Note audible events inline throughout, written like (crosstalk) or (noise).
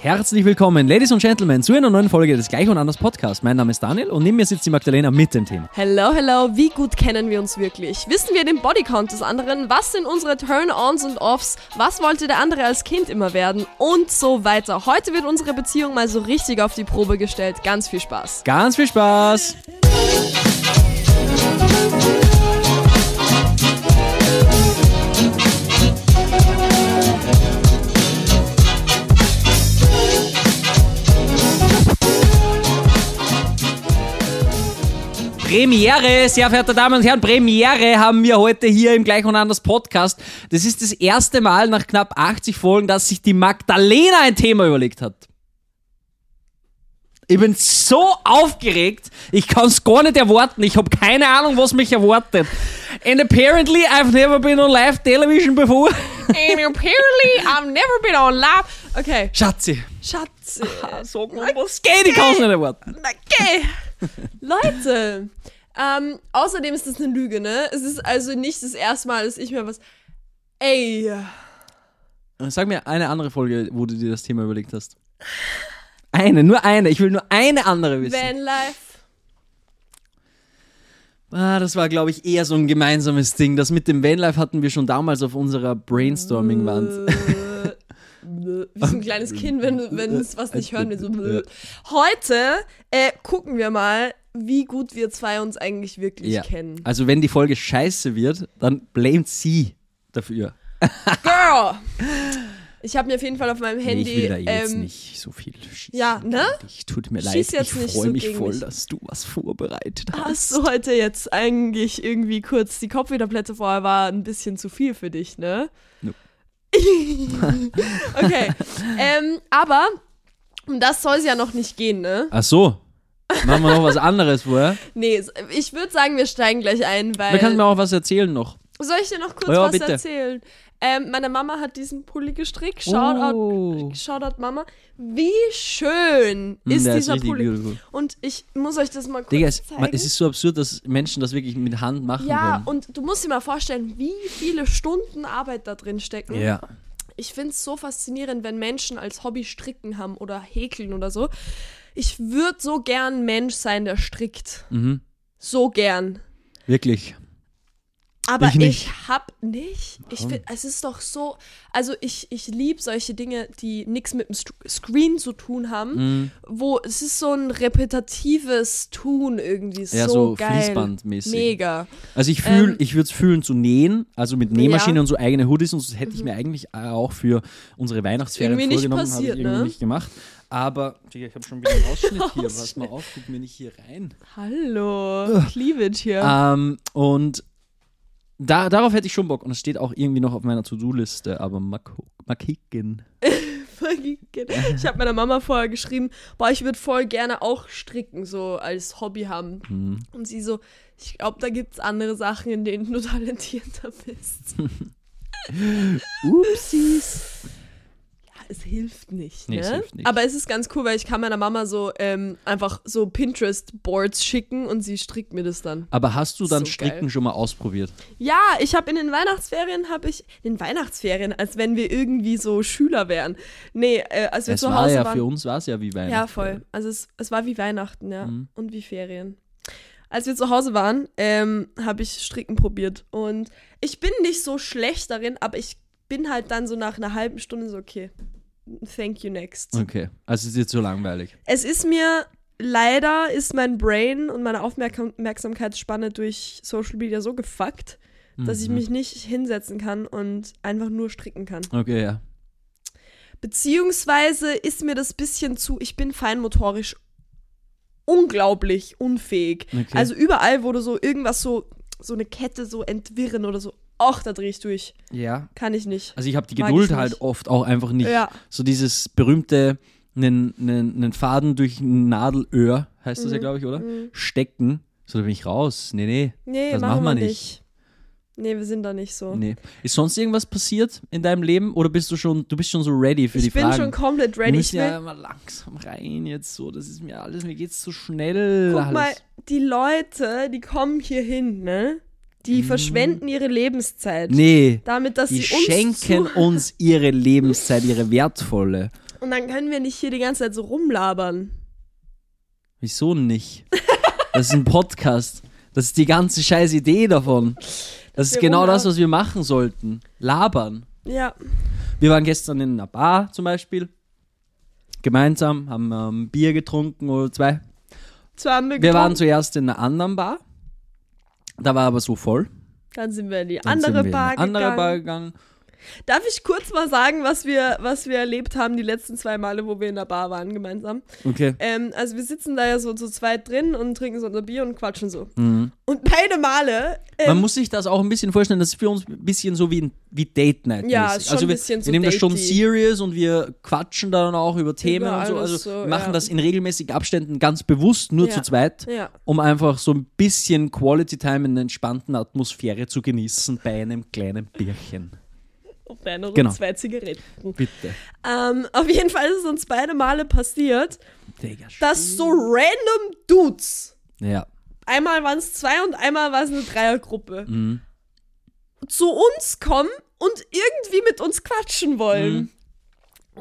Herzlich willkommen, Ladies und Gentlemen, zu einer neuen Folge des Gleich und Anders Podcast. Mein Name ist Daniel und neben mir sitzt die Magdalena mit dem Thema. Hello, hello, wie gut kennen wir uns wirklich? Wissen wir den Bodycount des anderen? Was sind unsere Turn-ons und Offs? Was wollte der andere als Kind immer werden? Und so weiter. Heute wird unsere Beziehung mal so richtig auf die Probe gestellt. Ganz viel Spaß. Ganz viel Spaß! Premiere, sehr verehrte Damen und Herren, Premiere haben wir heute hier im Gleich und Anders Podcast. Das ist das erste Mal nach knapp 80 Folgen, dass sich die Magdalena ein Thema überlegt hat. Ich bin so aufgeregt, ich kann es gar nicht erwarten. Ich habe keine Ahnung, was mich erwartet. And apparently I've never been on live television before. And apparently I've never been on live. Okay, Schatzi, Schatz. sag mal, was geht? Ich kann es nicht erwarten. Okay. (laughs) Leute, ähm, außerdem ist das eine Lüge, ne? Es ist also nicht das erste Mal, dass ich mir was. Ey. Sag mir eine andere Folge, wo du dir das Thema überlegt hast. Eine, nur eine. Ich will nur eine andere wissen. Vanlife. Ah, das war, glaube ich, eher so ein gemeinsames Ding. Das mit dem Vanlife hatten wir schon damals auf unserer Brainstorming-Wand. Wie so ein kleines Kind, wenn, du- wenn es was nicht hören will. So. Heute äh, gucken wir mal, wie gut wir zwei uns eigentlich wirklich Ja. kennen. Also, wenn die Folge scheiße wird, dann blamet sie dafür. (laughs) Girl! Ich habe mir auf jeden Fall auf meinem Nee, Handy. ich will da jetzt ähm, nicht so viel schießen. ja, ne? Ich tut mir Schieß leid. jetzt Ich nicht freue so mich voll, mich. dass du was vorbereitet hast. Hast du heute jetzt eigentlich irgendwie kurz die Kopfwiederplätze vorher war ein bisschen zu viel für dich, ne? Nope. (laughs) okay. ähm, aber um das soll es ja noch nicht gehen, ne? Ach so. Machen wir noch was anderes vorher. Nee, ich würde sagen, wir steigen gleich ein, weil. Da kannst du mir auch was erzählen noch. Soll ich dir noch kurz Ja, was bitte. erzählen? Ähm, meine Mama hat diesen Pulli gestrickt. Shoutout, Oh. Shoutout Mama. Wie schön Hm, ist der dieser richtig Pulli. beautiful. Und ich muss euch das mal kurz Digga, es, zeigen. man, es ist so absurd, dass Menschen das wirklich mit Hand machen ja, können. und du musst dir mal vorstellen, wie viele Stunden Arbeit da drin stecken. Ja. Ich finde es so faszinierend, wenn Menschen als Hobby stricken haben oder häkeln oder so. Ich würde so gern Mensch sein, der strickt. Mhm. So gern. Wirklich. Aber Ich ich, hab nicht. Ich finde, es ist doch so. Also ich, ich liebe solche Dinge, die nichts mit dem Screen zu tun haben, Mhm. wo es ist so ein repetitives Tun irgendwie. Ja, so, so geil. Fließbandmäßig. Mega. Also ich fühle, Ähm, ich würde es fühlen zu nähen, also mit Nähmaschine Ja. Mhm. und so eigene Hoodies und das hätte ich mir eigentlich auch für unsere Weihnachtsferien Irgendwie vorgenommen, habe ich irgendwie ne? nicht gemacht. Aber, Digga, ich habe schon wieder einen Ausschnitt (laughs) hier, pass mal auf, guck mir nicht hier rein. Hallo. Cleavage hier. Ähm, und da, darauf hätte ich schon Bock und es steht auch irgendwie noch auf meiner To-Do-Liste, aber mal, (laughs) mal kicken. Ich habe meiner Mama vorher geschrieben, boah, ich würde voll gerne auch stricken, so als Hobby haben. Mhm. Und sie so, ich glaube, da gibt es andere Sachen, in denen du talentierter bist. (laughs) Upsis. Es hilft nicht, Nee, ne? es hilft nicht. Aber es ist ganz cool, weil ich kann meiner Mama so ähm, einfach so Pinterest-Boards schicken und sie strickt mir das dann. Aber hast du dann So Stricken geil. schon mal ausprobiert? Ja, ich habe in den Weihnachtsferien, habe ich, in den Weihnachtsferien, als wenn wir irgendwie so Schüler wären. Nee, äh, als wir Es zu war Hause ja waren. für uns war es ja wie Weihnachten. Ja, voll. Also es, es war wie Weihnachten, ja. Mhm. Und wie Ferien. Als wir zu Hause waren, ähm, habe ich Stricken probiert. Und ich bin nicht so schlecht darin, aber ich bin halt dann so nach einer halben Stunde so, okay, thank you next. Okay, also es ist jetzt so langweilig. Es ist mir, leider ist mein Brain und meine Aufmerksamkeitsspanne durch Social Media so gefuckt, dass ich Mhm. mich nicht hinsetzen kann und einfach nur stricken kann. Okay, ja. Beziehungsweise ist mir das bisschen zu, ich bin feinmotorisch unglaublich unfähig. Okay. Also überall, wo du so irgendwas so, so eine Kette so entwirren oder so, ach, da dreh ich durch. Ja. Kann ich nicht. Also ich habe die Mag Geduld ich halt oft auch einfach nicht. Ja. So dieses berühmte, einen, einen, einen Faden durch ein Nadelöhr, heißt das ja, glaube ich, oder? Mhm. Stecken. So, da bin ich raus. Nee, nee. Nee, Das machen machen wir wir nicht. Nee, wir sind da nicht so. Nee. Ist sonst irgendwas passiert in deinem Leben oder bist du schon, du bist schon so ready für ich die bin Fragen? schon komplett Wir ready. Ich müssen ja immer langsam rein jetzt so. Das ist mir alles, mir geht's zu schnell. guck alles. mal, die Leute, die kommen hier hin, ne? Die verschwenden ihre Lebenszeit. Nee. Damit, dass Die sie uns schenken uns ihre Lebenszeit, ihre wertvolle. Und dann können wir nicht hier die ganze Zeit so rumlabern. Wieso nicht? Das ist ein Podcast. Das ist die ganze scheiß Idee davon. Das ist wir genau rumlabern. das, was wir machen sollten. Labern. Ja. Wir waren gestern in einer Bar zum Beispiel. Gemeinsam, haben ähm, Bier getrunken oder zwei. Zwar haben wir, Wir waren zuerst in einer anderen Bar. Da war aber so voll. dann sind wir in die Dann andere sind wir Bar in eine andere gegangen. Bar gegangen. Darf ich kurz mal sagen, was wir, was wir erlebt haben die letzten zwei Male, wo wir in der Bar waren gemeinsam? Okay. Ähm, also wir sitzen da ja so zu zweit drin und trinken so unser Bier und quatschen so. Mhm. Und beide Male ähm, Man muss sich das auch ein bisschen vorstellen, das ist für uns ein bisschen so wie, ein- wie Date Night. Ja, ist schon also ein wir, bisschen wir so nehmen das schon serious und wir quatschen dann auch über Themen Über und so. Also so, wir machen ja. das in regelmäßigen Abständen ganz bewusst, nur Ja. zu zweit, Ja. um einfach so ein bisschen Quality Time in einer entspannten Atmosphäre zu genießen bei einem kleinen Bierchen. Auf einer Genau. zwei Zigaretten. Bitte. Ähm, auf jeden Fall ist es uns beide Male passiert, Digga, dass so random Dudes, Ja. einmal waren es zwei und einmal war es eine Dreiergruppe, Mhm. zu uns kommen und irgendwie mit uns quatschen wollen. Mhm.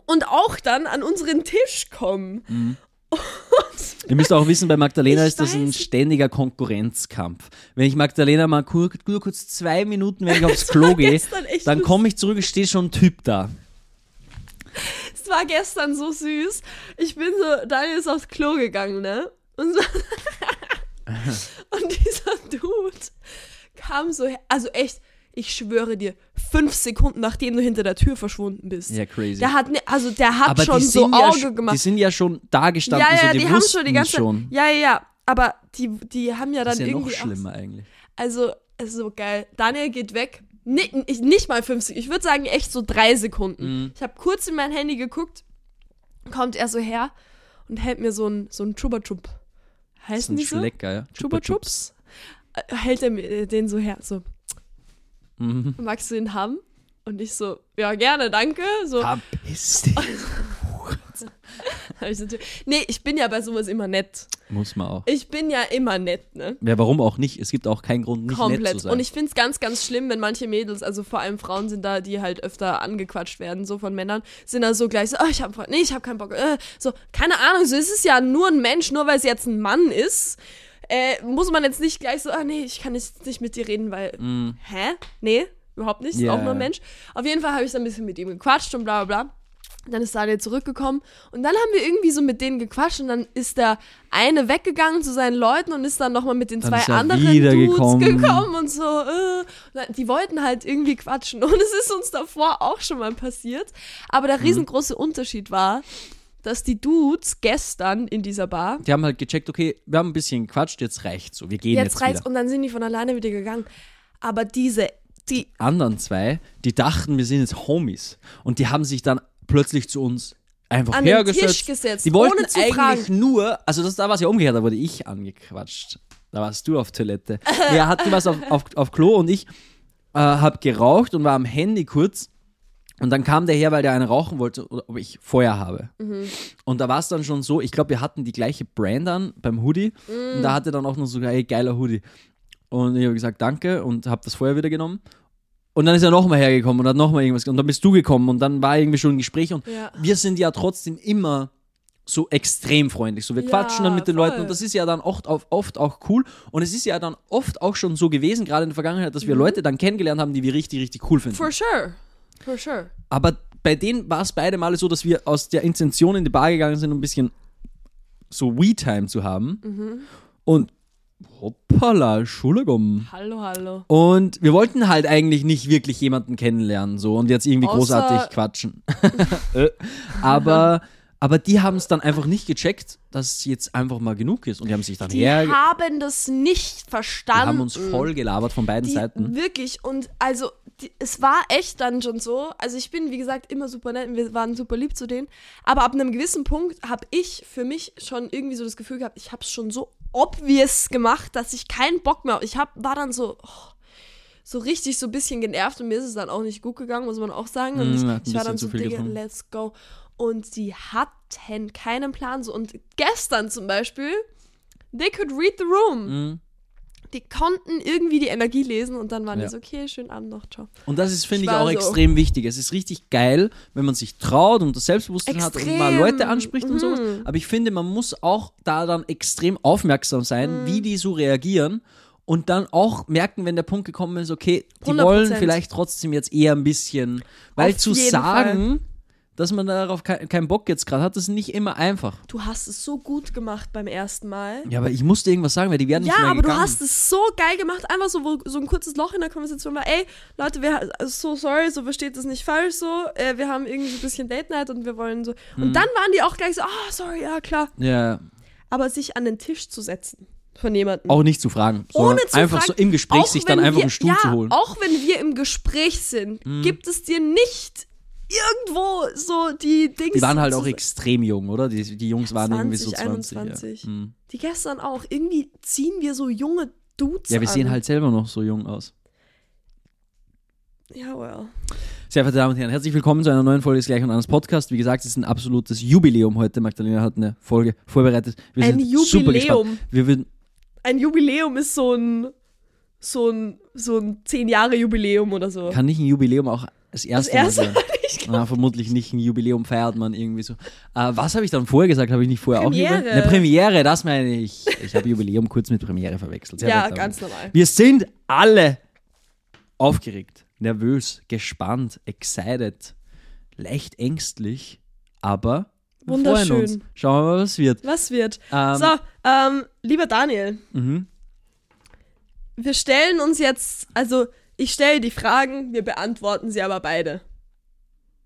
Und auch dann an unseren Tisch kommen. Mhm. (laughs) Ihr müsst auch wissen, bei Magdalena Ich ist das ein ständiger Konkurrenzkampf. Wenn ich Magdalena mal kur nur kurz zwei Minuten, wenn ich aufs Klo gehe, dann komme ich zurück, es steht schon ein Typ da. Es war gestern so süß. Ich bin so, Daniel ist aufs Klo gegangen, ne? Und, so (laughs) und dieser Dude kam so her, also echt, ich schwöre dir, fünf Sekunden nachdem du hinter der Tür verschwunden bist. Ja, crazy. Der hat, ne, also der hat Aber schon so ja, Auge gemacht. Die sind ja schon da gestanden, ja, ja, so, die, die, haben schon die ganze schon. Ja, ja, ja. Aber die, die haben ja dann Das ist ja noch irgendwie. auch- schlimmer eigentlich. Also, es ist so geil. Daniel geht weg. Nicht, ich, nicht mal fünf Sekunden. Ich würde sagen, echt so drei Sekunden. Mhm. Ich habe kurz in mein Handy geguckt, kommt er so her und hält mir so ein, so ein Chupa Chup. Das Heißen ist die so? lecker, ja. Chupa Chups? Äh, Hält er mir äh, den so her. So, Mhm. magst du den haben? Und ich so, ja, gerne, danke. So, Verpiss dich. (laughs) nee, ich bin ja bei sowas immer nett. Muss man auch. Ich bin ja immer nett, ne? Ja, warum auch nicht? Es gibt auch keinen Grund, nicht nett zu Komplett. sein. Und ich finde es ganz, ganz schlimm, wenn manche Mädels, also vor allem Frauen sind da, die halt öfter angequatscht werden, so von Männern, sind da so gleich so, oh, ich hab, nee, ich hab keinen Bock. Äh, so, keine Ahnung, so ist es ja nur ein Mensch, nur weil es jetzt ein Mann ist. Äh, muss man jetzt nicht gleich so, ah nee, ich kann jetzt nicht mit dir reden, weil, Mm. hä? Nee, überhaupt nicht, ist Ja. auch nur ein Mensch. Auf jeden Fall habe ich dann ein bisschen mit ihm gequatscht und bla bla bla. Dann ist Daniel zurückgekommen und dann haben wir irgendwie so mit denen gequatscht und dann ist der eine weggegangen zu seinen Leuten und ist dann nochmal mit den Dann zwei ist er anderen Dudes gekommen. und so. Äh, die wollten halt irgendwie quatschen (laughs) und es ist uns davor auch schon mal passiert. Aber Mhm. der riesengroße Unterschied war, dass die Dudes gestern in dieser Bar die haben halt gecheckt, okay, wir haben ein bisschen gequatscht, jetzt reicht's so. Wir gehen jetzt, jetzt reizt wieder. und dann sind die von alleine wieder gegangen. Aber diese, die anderen zwei, die dachten, wir sind jetzt Homies. Und die haben sich dann plötzlich zu uns einfach An den hergesetzt. Tisch gesetzt, die wollten eigentlich fragen. nur, also das, da war es ja umgekehrt, da wurde ich angequatscht. Da warst du auf Toilette. (laughs) er hat was auf, auf, auf Klo und ich äh, hab geraucht und war am Handy kurz. Und dann kam der her, weil der eine rauchen wollte, ob ich Feuer habe. Mhm. Und da war es dann schon so, ich glaube, wir hatten die gleiche Brand an beim Hoodie. Und Mhm. da hatte dann auch noch so, ey, geiler Hoodie. Und ich habe gesagt, danke und habe das Feuer wieder genommen. Und dann ist er nochmal hergekommen und hat nochmal irgendwas Und dann bist du gekommen und dann war irgendwie schon ein Gespräch. Und Ja. wir sind ja trotzdem immer so extrem freundlich. So, wir Ja, quatschen dann mit den voll. Leuten und das ist ja dann oft, oft auch cool. Und es ist ja dann oft auch schon so gewesen, gerade in der Vergangenheit, dass wir Leute dann kennengelernt haben, die wir richtig, richtig cool finden. Mhm. for sure. For sure. Aber bei denen war es beide Male so, dass wir aus der Intention in die Bar gegangen sind, um ein bisschen so We-Time zu haben. Mhm. Und hoppala, Entschuldigung. Hallo, hallo. Und wir wollten halt eigentlich nicht wirklich jemanden kennenlernen so und jetzt irgendwie Außer- großartig quatschen. (laughs) Äh, aber, (laughs) aber die haben es dann einfach nicht gecheckt, dass es jetzt einfach mal genug ist. Und die haben sich dann Die her... haben das nicht Die verstanden. haben uns voll gelabert von beiden die, Seiten. Wirklich. Und also, die, es war echt dann schon so. Also, ich bin, wie gesagt, immer super nett und wir waren super lieb zu denen. Aber ab einem gewissen Punkt habe ich für mich schon irgendwie so das Gefühl gehabt, ich habe es schon so obvious gemacht, dass ich keinen Bock mehr. Ich hab, war dann so. Oh, so richtig so ein bisschen genervt und mir ist es dann auch nicht gut gegangen, muss man auch sagen. Und Mm, ich, ich war dann so, Digga, let's go. Und sie hatten keinen Plan so. Und gestern zum Beispiel, they could read the room. Mhm. die konnten irgendwie die Energie lesen und dann waren Ja. die so, okay, schönen Abend noch, ciao. Und das ist, finde Ich ich, auch so- extrem wichtig. Es ist richtig geil, wenn man sich traut und das Selbstbewusstsein hat und Extrem. mal Leute anspricht und sowas. Mhm. Aber ich finde, man muss auch da dann extrem aufmerksam sein, Mhm. wie die so reagieren. Und dann auch merken, wenn der Punkt gekommen ist, okay, die 100%. wollen vielleicht trotzdem jetzt eher ein bisschen. Weil Auf zu sagen, dass man darauf ke keinen Bock jetzt gerade hat, das ist nicht immer einfach. Du hast es so gut gemacht beim ersten Mal. Ja, aber ich musste irgendwas sagen, weil die werden nicht Ja, mehr aber gegangen. du hast es so geil gemacht, einfach so, wo, so ein kurzes Loch in der Konversation war, ey, Leute, wir so sorry, so versteht das nicht falsch so, äh, wir haben irgendwie ein bisschen Date Night und wir wollen so. Und Mhm. dann waren die auch gleich so, ah, sorry, ja, klar. Ja, Aber sich an den Tisch zu setzen von jemandem. auch nicht zu fragen, ohne zu einfach fragen, so im Gespräch sich dann einfach wir, einen Stuhl ja, zu holen. Mhm. Auch wenn wir im Gespräch sind, gibt es dir nicht irgendwo so die Dings. Die waren halt auch extrem jung, oder? Die, die Jungs waren irgendwie so 20, 20. 21. Ja. Hm. Die gestern auch. Irgendwie ziehen wir so junge Dudes ja, wir an. sehen halt selber noch so jung aus. Ja, well. Sehr verehrte Damen und Herren, herzlich willkommen zu einer neuen Folge des Gleich und Anders Podcast. Wie gesagt, es ist ein absolutes Jubiläum heute. Magdalena hat eine Folge vorbereitet. Wir Ein sind super gespannt. Jubiläum. Wir würden, Ein Jubiläum ist so ein so ein so ein 10 Jahre Jubiläum oder so. kann nicht ein Jubiläum auch das erste, erste Mal (laughs) sein? Na, vermutlich nicht ein Jubiläum feiert man irgendwie so. Äh, was habe ich dann vorher gesagt? Habe ich nicht vorher Premiere. auch Jubiläum? Eine Premiere, das meine ich. Ich habe Jubiläum kurz mit Premiere verwechselt. Sehr ja, ganz normal. Wir sind alle aufgeregt, nervös, gespannt, excited, leicht ängstlich, aber Wunderschön. uns. Schauen wir mal, was wird. Was wird? Ähm, so, ähm, lieber Daniel, Mhm. wir stellen uns jetzt, also ich stelle die Fragen, wir beantworten sie aber beide.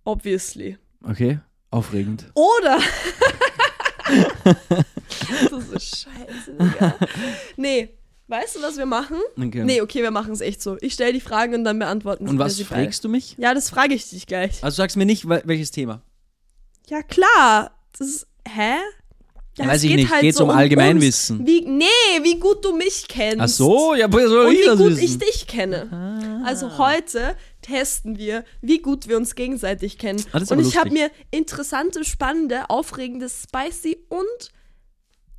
Obviously. Okay, aufregend. Oder. (laughs) das ist scheiße, Digga. Nee, weißt du, was wir machen? Okay. Nee, okay, wir machen es echt so. Ich stelle die Fragen und dann beantworten Und wir was sie beide. fragst du mich? Ja, das frage ich dich gleich. Also sagst mir nicht, wel- welches Thema. Ja, klar. Das ist. Hä? Ja, Weiß es ich geht nicht. halt Geht's so um. Allgemeinwissen? Wie, nee, wie gut du mich kennst. Ach so, ja, woher soll Und ich wie das gut wissen? ich dich kenne. Also heute testen wir, wie gut wir uns gegenseitig kennen. Ah, und aber ich habe mir interessante, spannende, aufregende, spicy und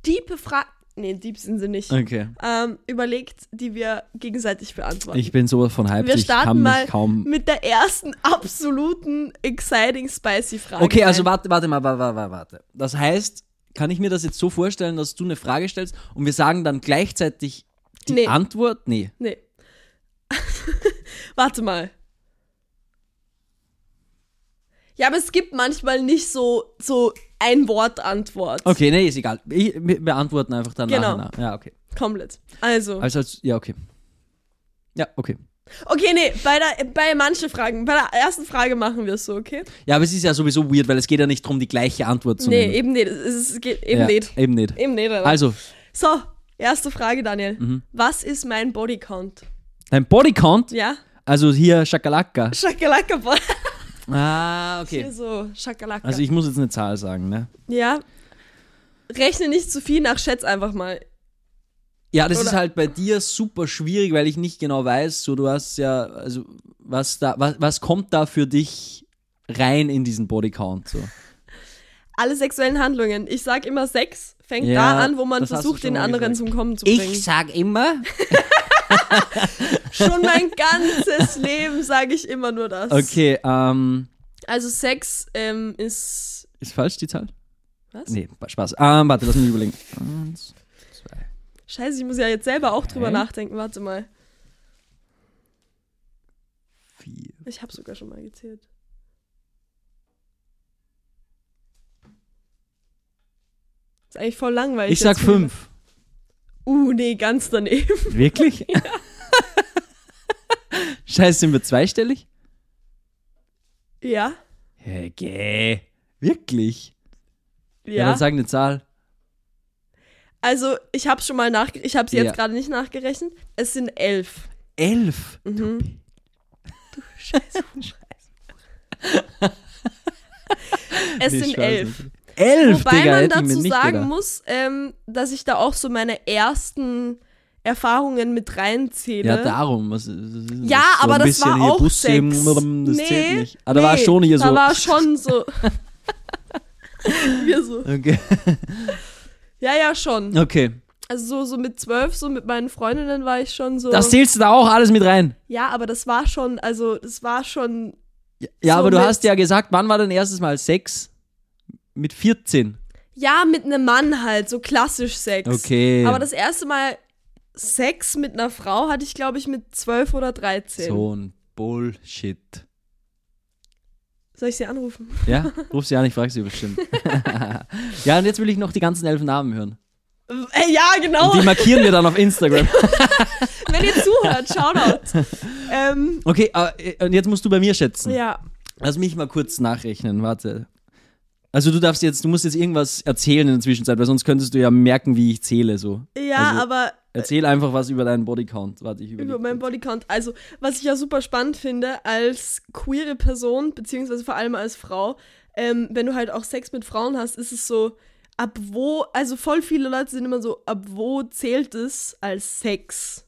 diepe Fragen, nee, deep sind sie nicht, Okay. ähm, überlegt, die wir gegenseitig beantworten. Ich bin sowas von hyped, wir starten mal mit der ersten absoluten exciting, spicy Frage. Okay, also warte, warte mal, warte, warte, warte. Das heißt, kann ich mir das jetzt so vorstellen, dass du eine Frage stellst und wir sagen dann gleichzeitig die Nee. Antwort? Nee. Nee. (laughs) Warte mal. Ja, aber es gibt manchmal nicht so, so ein Wort Antwort. Okay, nee, ist egal. Ich, wir beantworten einfach dann Genau. nachher. Ja, okay. Komplett. Also. Also, als, ja, okay. Ja, okay. Okay, nee, bei, der, bei manchen Fragen, bei der ersten Frage machen wir es so, okay? Ja, aber es ist ja sowieso weird, weil es geht ja nicht darum, die gleiche Antwort zu nee, nehmen. eben nicht. Es geht eben ja, nicht. Eben nicht. Eben nicht. Alter. Also, So, erste Frage, Daniel. Mhm. Was ist mein Bodycount? dein Bodycount, Ja? also hier Shakalaka. Schakalaka. Bo- Ah, Hier okay. so, Schakalaka. Also ich muss jetzt eine Zahl sagen, ne? ja? Rechne nicht zu viel nach, schätz einfach mal. Ja, das ist Oder- halt bei dir super schwierig, weil ich nicht genau weiß, so du hast ja, also was da, was, was kommt da für dich rein in diesen Bodycount? So. Alle sexuellen Handlungen. Ich sag immer Sex fängt Ja, da an, wo man versucht, den anderen gesagt. zum Kommen zu bringen. sag immer. (laughs) Schon mein ganzes Leben sage ich immer nur das. Okay, ähm, Also Sex ähm, ist. ist falsch die Zahl? Was? Nee, Spaß. Ähm, warte, lass mich überlegen. Eins. Scheiße, ich muss ja jetzt selber auch drüber Hä? nachdenken. Warte mal. Vier. Ich habe sogar schon mal gezählt. Ist eigentlich voll langweilig. Ich sag fünf. Uh, nee, ganz daneben. (laughs) Wirklich? Scheiße, sind wir zweistellig? Ja. Okay. Wirklich? Ja. Ja. dann sag eine Zahl. Also, ich habe schon mal nach. Ich habe sie jetzt Ja. gerade nicht nachgerechnet. Es sind elf. Elf. Mhm. Du Scheiße. (laughs) (laughs) es Nee, sind elf. Elf, Wobei Digga, man dazu sagen gedacht. muss, ähm, dass ich da auch so meine ersten Erfahrungen mit reinzähle. Ja, darum. Was, was denn Ja, so aber das war auch Busse, Sex. Das nee, zählt nicht. Ah, da war nee, schon hier so. Da war schon so. (laughs) Wir so. okay. Ja, ja, schon. okay. Also so, so mit zwölf, so mit meinen Freundinnen war ich schon so. Das zählst du da auch alles mit rein. ja, aber das war schon, also das war schon. Ja, So aber du hast ja gesagt, wann war dein erstes Mal Sex? Mit 14. Ja, mit einem Mann halt, so klassisch Sex. Okay. Aber das erste Mal Sex mit einer Frau hatte ich, glaube ich, mit zwölf oder 13. so ein Bullshit. Soll ich sie anrufen? Ja, (laughs) ruf sie an, ich frage sie bestimmt. (laughs) ja, und jetzt will ich noch die ganzen elf Namen hören. Äh, ja, genau. Und die markieren wir dann auf Instagram. (laughs) Wenn ihr zuhört, Shoutout. ähm, Okay, äh, und jetzt musst du bei mir schätzen. ja. Lass mich mal kurz nachrechnen, warte. Also du darfst jetzt, du musst jetzt irgendwas erzählen in der Zwischenzeit, weil sonst könntest du ja merken, wie ich zähle so. Ja, Also- aber Erzähl einfach was über deinen Bodycount. Warte, ich über meinen Bodycount. Also, was ich ja super spannend finde, als queere Person, beziehungsweise vor allem als Frau, ähm, wenn du halt auch Sex mit Frauen hast, ist es so, ab wo, also voll viele Leute sind immer so, ab wo zählt es als Sex?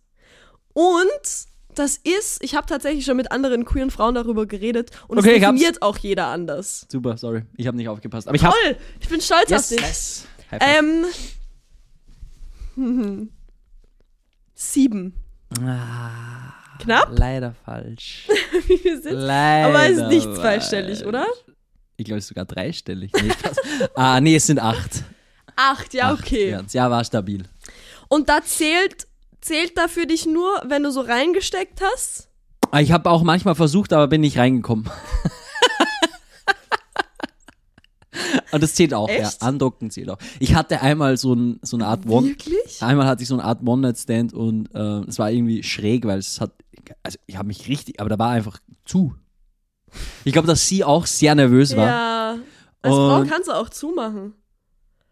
Und das ist, ich habe tatsächlich schon mit anderen queeren Frauen darüber geredet und Okay, es definiert auch jeder anders. Super, sorry, ich habe nicht aufgepasst. Aber ich. Toll, ich bin stolz Yes, auf dich. yes. Ähm, sieben. Ah, Knapp? Leider falsch. (laughs) Wie viel sind Leider. Aber es ist nicht falsch. zweistellig, oder? Ich glaube, es ist sogar dreistellig. Nee, (laughs) ah, nee, es sind acht. Acht, ja, Acht okay. Ja, war stabil. Und da zählt, zählt da für dich nur, wenn du so reingesteckt hast? Ah, Ich habe auch manchmal versucht, aber bin nicht reingekommen. (laughs) Und das zählt auch, Echt? ja. Andocken zählt auch. Ich hatte einmal so, ein, so eine Art One. Wirklich? Einmal hatte ich so eine Art One-Night-Stand und äh, es war irgendwie schräg, weil es hat. Also, ich habe mich richtig. Aber da war einfach zu. Ich glaube, dass sie auch sehr nervös war. Ja. Als Frau kannst du auch zumachen.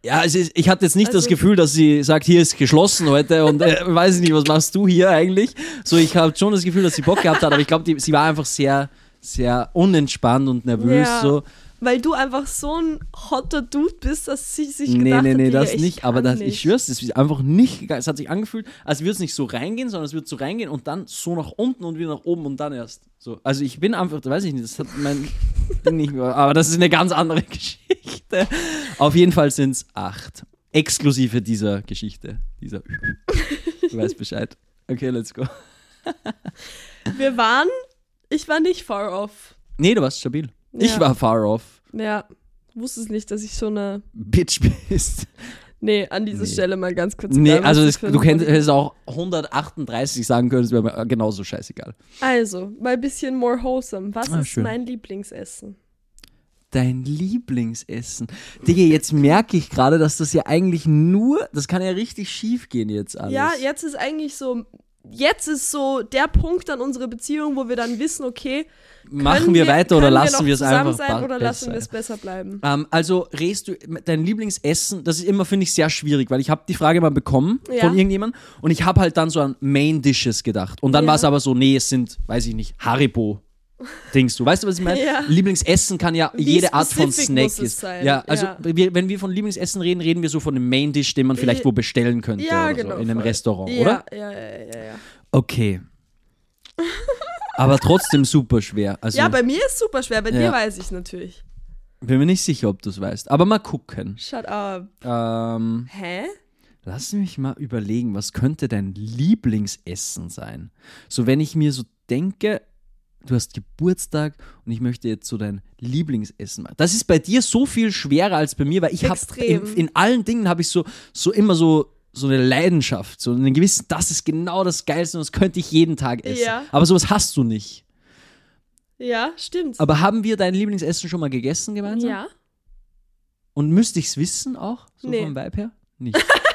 Ja, ist, ich hatte jetzt nicht das Also- Gefühl, dass sie sagt, hier ist geschlossen heute und äh, (laughs) weiß ich nicht, was machst du hier eigentlich? So, ich habe schon das Gefühl, dass sie Bock gehabt hat, aber ich glaube, sie war einfach sehr, sehr unentspannt und nervös. Ja. So. Weil du einfach so ein hotter Dude bist, dass sie sich Nee, gedacht nee, nee, hat, das ich nicht. Aber das, ich nicht. schwör's, das ist einfach nicht. Es hat sich angefühlt, als würde es nicht so reingehen, sondern es würde so reingehen und dann so nach unten und wieder nach oben und dann erst. So. Also ich bin einfach, weiß ich nicht, das hat mein (laughs) Ding nicht mehr. Aber das ist eine ganz andere Geschichte. Auf jeden Fall sind es acht. Exklusive dieser Geschichte. Dieser. (laughs) Du weißt Bescheid. Okay, let's go. Wir waren, ich war nicht far off. Nee, du warst stabil. Ich Ja. war far off. Ja, wusste es nicht, dass ich so eine. Bitch bist. Nee, an dieser Nee. Stelle mal ganz kurz. Nee, also das du es auch 138 sagen können, es wäre mir genauso scheißegal. Also, mal ein bisschen more wholesome. Was Ah, ist schön. mein Lieblingsessen? Dein Lieblingsessen. Digga, jetzt merke ich gerade, dass das ja eigentlich nur, das kann ja richtig schief gehen jetzt alles. Ja, jetzt ist eigentlich so. Jetzt ist so der Punkt an unserer Beziehung, wo wir dann wissen, okay, Machen können wir weiter oder können lassen wir es zusammen einfach sein oder lassen besser? wir es besser bleiben? Ähm, also, redest du, dein Lieblingsessen, das ist immer, finde ich, sehr schwierig, weil ich habe die Frage mal bekommen Ja. von irgendjemandem und ich habe halt dann so an Main Dishes gedacht. Und dann Ja. war es aber so, nee, es sind, weiß ich nicht, Haribo. Dings du, weißt du, was ich meine? Ja. Lieblingsessen kann ja Wie jede Art von Snack ist. sein, Ja, also ja. Wir, wenn wir von Lieblingsessen reden, reden wir so von einem Main Dish, den man vielleicht Ja. wo bestellen könnte Ja, genau, so, in einem voll. Restaurant, oder? Ja, ja, ja, ja. Okay. (laughs) Aber trotzdem super schwer. Also, Ja, bei mir ist super schwer, bei dir weiß ich natürlich. bin mir nicht sicher, ob du es weißt. Aber mal gucken. Shut up. Ähm, Hä? lass mich mal überlegen, was könnte dein Lieblingsessen sein? So, wenn ich mir so denke, du hast Geburtstag und ich möchte jetzt so dein Lieblingsessen machen. Das ist bei dir so viel schwerer als bei mir, weil ich habe in, in allen Dingen habe ich so, so immer so so eine Leidenschaft, so einen gewissen, das ist genau das Geilste und das könnte ich jeden Tag essen. Ja. Aber sowas hast du nicht. Ja, stimmt. Aber haben wir dein Lieblingsessen schon mal gegessen gemeinsam? ja. Und müsste ich es wissen auch? So Nee. vom Vibe her? Nicht. (laughs)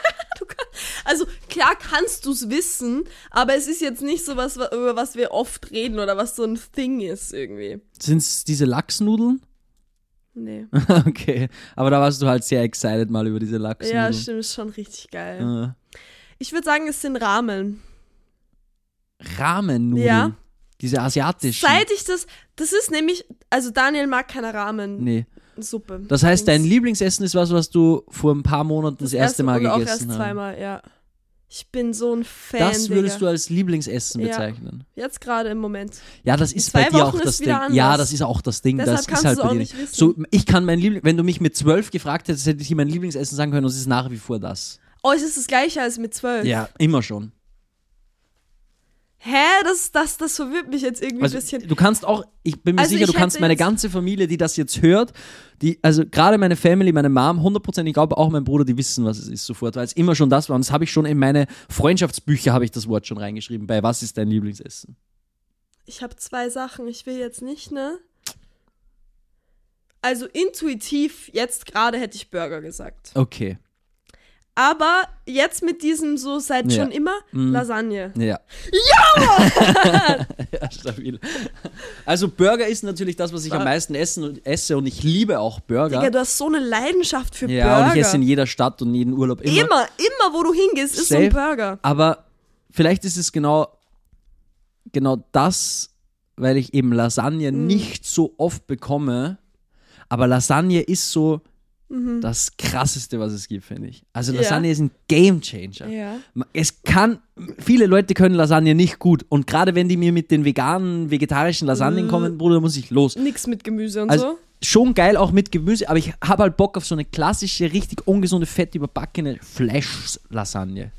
Also klar kannst du es wissen, aber es ist jetzt nicht so was, über was wir oft reden oder was so ein Thing ist irgendwie. Sind es diese Lachsnudeln? Nee. (laughs) okay. Aber da warst du halt sehr excited mal über diese Ja, Lachsnudeln. stimmt, ist schon richtig geil. Äh, Ich würde sagen, es sind Ramen. Rahmennudeln. Ja. Diese asiatischen. Seit ich das, das ist nämlich, also Daniel mag keine Ramen-Suppe. Nee. Das heißt, dein. Lieblingsessen ist was, was du vor ein paar Monaten das, erste Mal und auch gegessen erst hast. zweimal, ja. Ich bin so ein Fan, Das würdest Digga. du als Lieblingsessen Ja. bezeichnen. Jetzt gerade im Moment. Ja, das ist bei dir Wochen auch das Ding. anders. Ja, das ist auch das Ding. Deshalb das kannst ist halt du bei dir nicht wissen. So, ich kann mein Liebling, wenn du mich mit zwölf gefragt hättest, hätte ich dir mein Lieblingsessen sagen können und es ist nach wie vor das. Oh, es ist das gleiche als mit zwölf. Ja, immer schon. Hä? Das, das, das verwirrt mich jetzt irgendwie Also, ein bisschen. du kannst auch, ich bin mir Also sicher, ich du kannst meine ganze Familie, die das jetzt hört, die, also gerade meine Family, meine Mom, 100%, ich glaube auch mein Bruder, die wissen, was es ist sofort, weil es immer schon das war. Und das habe ich schon in meine Freundschaftsbücher, habe ich das Wort schon reingeschrieben, bei Was ist dein Lieblingsessen? Ich habe zwei Sachen. Ich will jetzt nicht, ne? Also intuitiv, jetzt gerade hätte ich Burger gesagt. Okay, Aber jetzt mit diesem so seit Ja. schon immer Mhm. Lasagne. ja. Ja! (laughs) ja, stabil. Also Burger ist natürlich das, was ich am meisten essen und esse und ich liebe auch Burger. Digga, du hast so eine Leidenschaft für ja, Burger. und ich esse in jeder Stadt und jeden Urlaub immer. immer, immer, wo du hingehst, ist so Safe. ein Burger. Aber vielleicht ist es genau, genau das, weil ich eben Lasagne Mhm. nicht so oft bekomme. Aber Lasagne ist so das krasseste, was es gibt, finde ich. Also Mhm. Ja. Lasagne ist ein Game Changer. Ja. Es kann, viele Leute können Lasagne nicht gut. Und gerade wenn die mir mit den veganen, vegetarischen Lasagnen kommen, Bruder, muss ich los. Nix mit Gemüse und Also so. schon geil auch mit Gemüse, aber ich habe halt Bock auf so eine klassische, richtig ungesunde, fett überbackene Flash-Lasagne.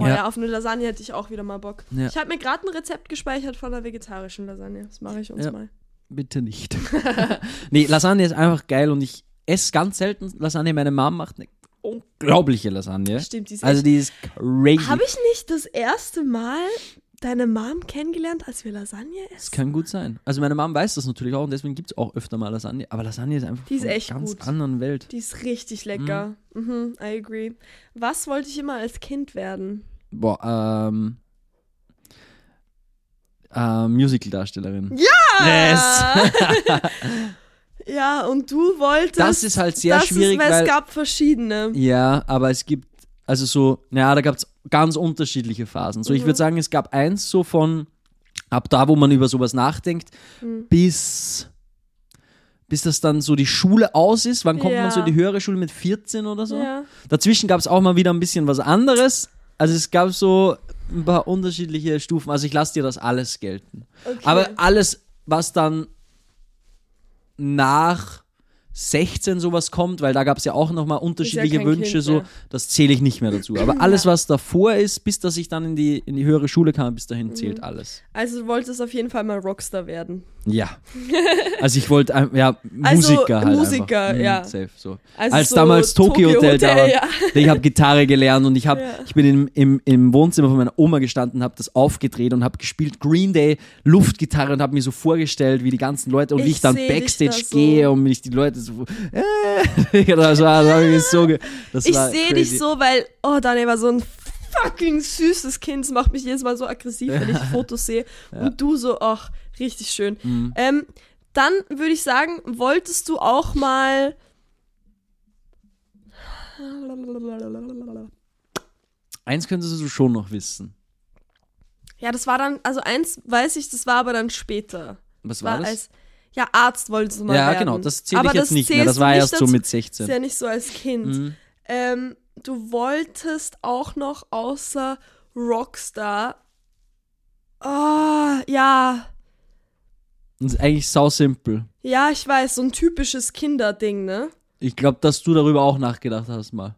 Oh Ja. ja. auf eine Lasagne hätte ich auch wieder mal Bock. Ja. Ich habe mir gerade ein Rezept gespeichert von einer vegetarischen Lasagne. Das mache ich uns Ja. mal. Bitte nicht. (laughs) nee, Lasagne ist einfach geil und ich esse ganz selten Lasagne. Meine Mom macht eine unglaubliche Lasagne. Stimmt, die ist Also die ist crazy. Habe ich nicht das erste Mal deine Mom kennengelernt, als wir Lasagne das essen? kann gut sein. Also meine Mom weiß das natürlich auch und deswegen gibt es auch öfter mal Lasagne. Aber Lasagne ist einfach Die ist von einer echt ganz gut. anderen Welt. Die ist richtig lecker. Mhm, I agree. Was wollte ich immer als Kind werden? Boah, ähm. Äh, Musical-Darstellerin. Ja! Yes. (laughs) ja, und du wolltest. Das ist halt sehr das schwierig, ist, weil, weil- es gab verschiedene. Ja, aber es gibt, also so, naja, da gab es ganz unterschiedliche Phasen. So, ich Mhm. würde sagen, es gab eins so von, ab da, wo man über sowas nachdenkt, Mhm. bis, bis das dann so die Schule aus ist. Wann kommt man so in Ja. die höhere Schule mit 14 oder so? Ja. Dazwischen gab es auch mal wieder ein bisschen was anderes. Also es gab so ein paar unterschiedliche Stufen. Also ich lasse dir das alles gelten. Okay. Aber alles, was dann nach 16 sowas kommt, weil da gab es ja auch nochmal unterschiedliche kein Wünsche, Kind so, mehr. das zähle ich nicht mehr dazu. Aber (laughs) alles, was davor ist, bis dass ich dann in die, in die höhere Schule kam, bis dahin zählt Mhm. alles. Also du wolltest auf jeden Fall mal Rockstar werden. Ja. (laughs) Also ich wollte, ein- ja, Also, Musiker halt Musiker, einfach. Mhm, ja. Safe, so. Also Als so damals Tokyo Hotel da war, ja. (laughs) ich habe Gitarre gelernt und ich, hab, Ja. ich bin im, im, im Wohnzimmer von meiner Oma gestanden, habe das aufgedreht und habe gespielt Green Day Luftgitarre und habe mir so vorgestellt, wie die ganzen Leute und wie Ich ich dann Backstage so. gehe und mich die Leute so, äh, (laughs) das war, das war so, das Ich war sehe dich so, weil, oh, Daniel war so ein fucking süßes Kind. Das macht mich jedes Mal so aggressiv, wenn ich (laughs) Fotos sehe. Und du so, ach, richtig schön. Mhm. Ähm, dann würde ich sagen, wolltest du auch mal. Eins könntest du schon noch wissen. Ja, das war dann, also eins weiß ich, das war aber dann später. Was war, das? Als, ja, Arzt wolltest du mal ja, werden. genau, das zähle ich Aber jetzt nicht mehr. Das war erst so mit Ist 16. ja nicht so als Kind. Mhm. Ähm, du wolltest auch noch außer Rockstar. Oh, ja. Das ist eigentlich sau simpel. Ja, ich weiß, so ein typisches Kinderding, ne? Ich glaube, dass du darüber auch nachgedacht hast mal.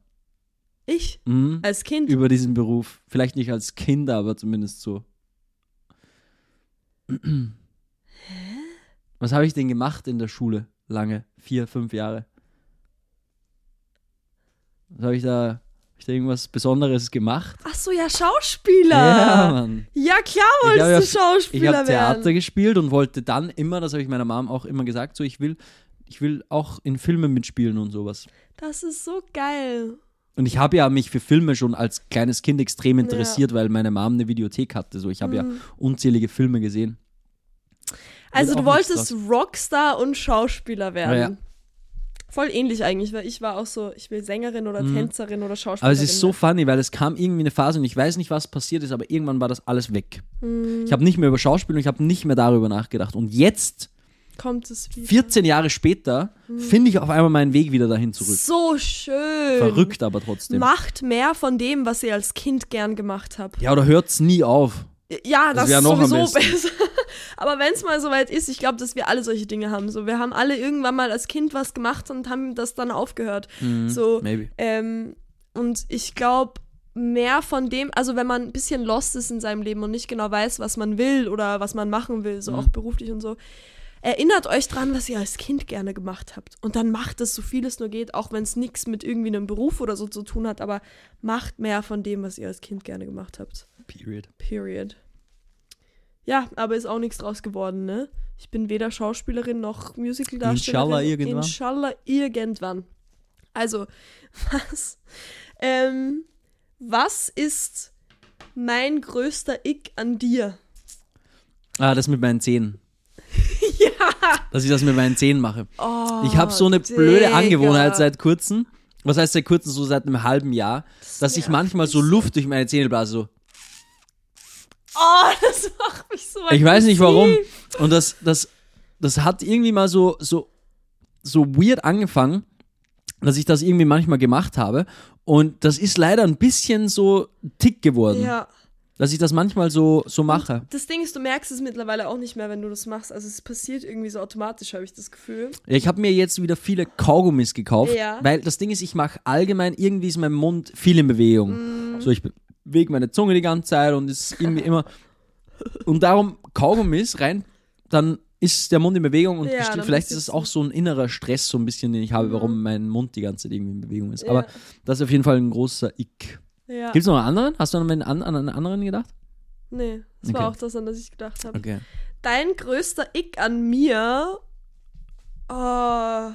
Ich Mhm. als Kind. über diesen Beruf. Vielleicht nicht als Kind, aber zumindest so. (clears throat) Was habe ich denn gemacht in der Schule? Lange. Vier, fünf Jahre. Was habe ich da? Hab ich da irgendwas Besonderes gemacht? Ach so, ja, Schauspieler. Ja, Mann. Ja, klar Ich wolltest hab du ja- Ich Schauspieler habe Theater werden. gespielt und wollte dann immer, das habe ich meiner Mom auch immer gesagt, so ich will, ich will auch in Filmen mitspielen und sowas. Das ist so geil. Und ich habe ja mich für Filme schon als kleines Kind extrem interessiert, weil meine Mom eine Videothek hatte. So, ich habe ja Mhm. unzählige Filme gesehen. Also du wolltest Rockstar und Schauspieler werden. Ja, ja. Voll ähnlich eigentlich, weil ich war auch so, ich will Sängerin oder Tänzerin oder Schauspielerin. Mhm. Aber es ist so funny, weil es kam irgendwie eine Phase und ich weiß nicht, was passiert ist, aber irgendwann war das alles weg. Hm. Ich habe nicht mehr über Schauspiel und ich habe nicht mehr darüber nachgedacht. Und jetzt, Kommt es wieder. 14 Jahre später, Hm. finde ich auf einmal meinen Weg wieder dahin zurück. So schön. Verrückt aber trotzdem. Macht mehr von dem, was ihr als Kind gern gemacht habt. Ja, oder hört's nie auf. Ja, Das das, ist sowieso besser. Aber wenn es mal soweit ist, ich glaube, dass wir alle solche Dinge haben. So, wir haben alle irgendwann mal als Kind was gemacht und haben das dann aufgehört. Mhm, So, ähm, Und ich glaube, mehr von dem, also wenn man ein bisschen lost ist in seinem Leben und nicht genau weiß, was man will oder was man machen will, so Mhm. auch beruflich und so, erinnert euch dran, was ihr als Kind gerne gemacht habt. Und dann macht es so viel es nur geht, auch wenn es nichts mit irgendwie einem Beruf oder so zu tun hat, aber macht mehr von dem, was ihr als Kind gerne gemacht habt. Period. Period. Ja, aber ist auch nichts draus geworden, ne? Ich bin weder Schauspielerin noch Musicaldarstellerin. Inshallah irgendwann. Inshallah irgendwann. Also, (laughs) was, ähm, was ist mein größter Ick an dir? Ah, das mit meinen Zähnen. (laughs) ja. Dass ich das mit meinen Zähnen mache. Oh, Ich habe so eine blöde Digga. Angewohnheit seit kurzem. Was heißt seit kurzem? So seit einem halben Jahr. dass ich manchmal so Luft durch meine Zähne blase. So. Oh, (laughs) das macht mich so Ich weiß nicht warum. Und das, das, das hat irgendwie mal so, so, so weird angefangen, dass ich das irgendwie manchmal gemacht habe. Und das ist leider ein bisschen so Tick geworden, Ja. dass ich das manchmal so, so mache. Das Ding ist, du merkst es mittlerweile auch nicht mehr, wenn du das machst. Also es passiert irgendwie so automatisch, habe ich das Gefühl. Ja, Ich habe mir jetzt wieder viele Kaugummis gekauft, Ja. weil das Ding ist, ich mache allgemein, irgendwie ist mein Mund viel in Bewegung. Mm. So, ich bewege meine Zunge die ganze Zeit und es ist irgendwie immer. Und darum Kaugummis rein, dann ist der Mund in Bewegung und Ja, dann vielleicht ist es auch so ein innerer Stress, so ein bisschen, den ich habe, warum mein Mund die ganze Zeit irgendwie in Bewegung ist. Ja. Aber das ist auf jeden Fall ein großer Ick. Ja. Gibt es noch einen anderen? Hast du noch an, an einen anderen gedacht? Nee, das war Okay. auch das, an das ich gedacht habe. Okay. Dein größter Ick an mir. Oh,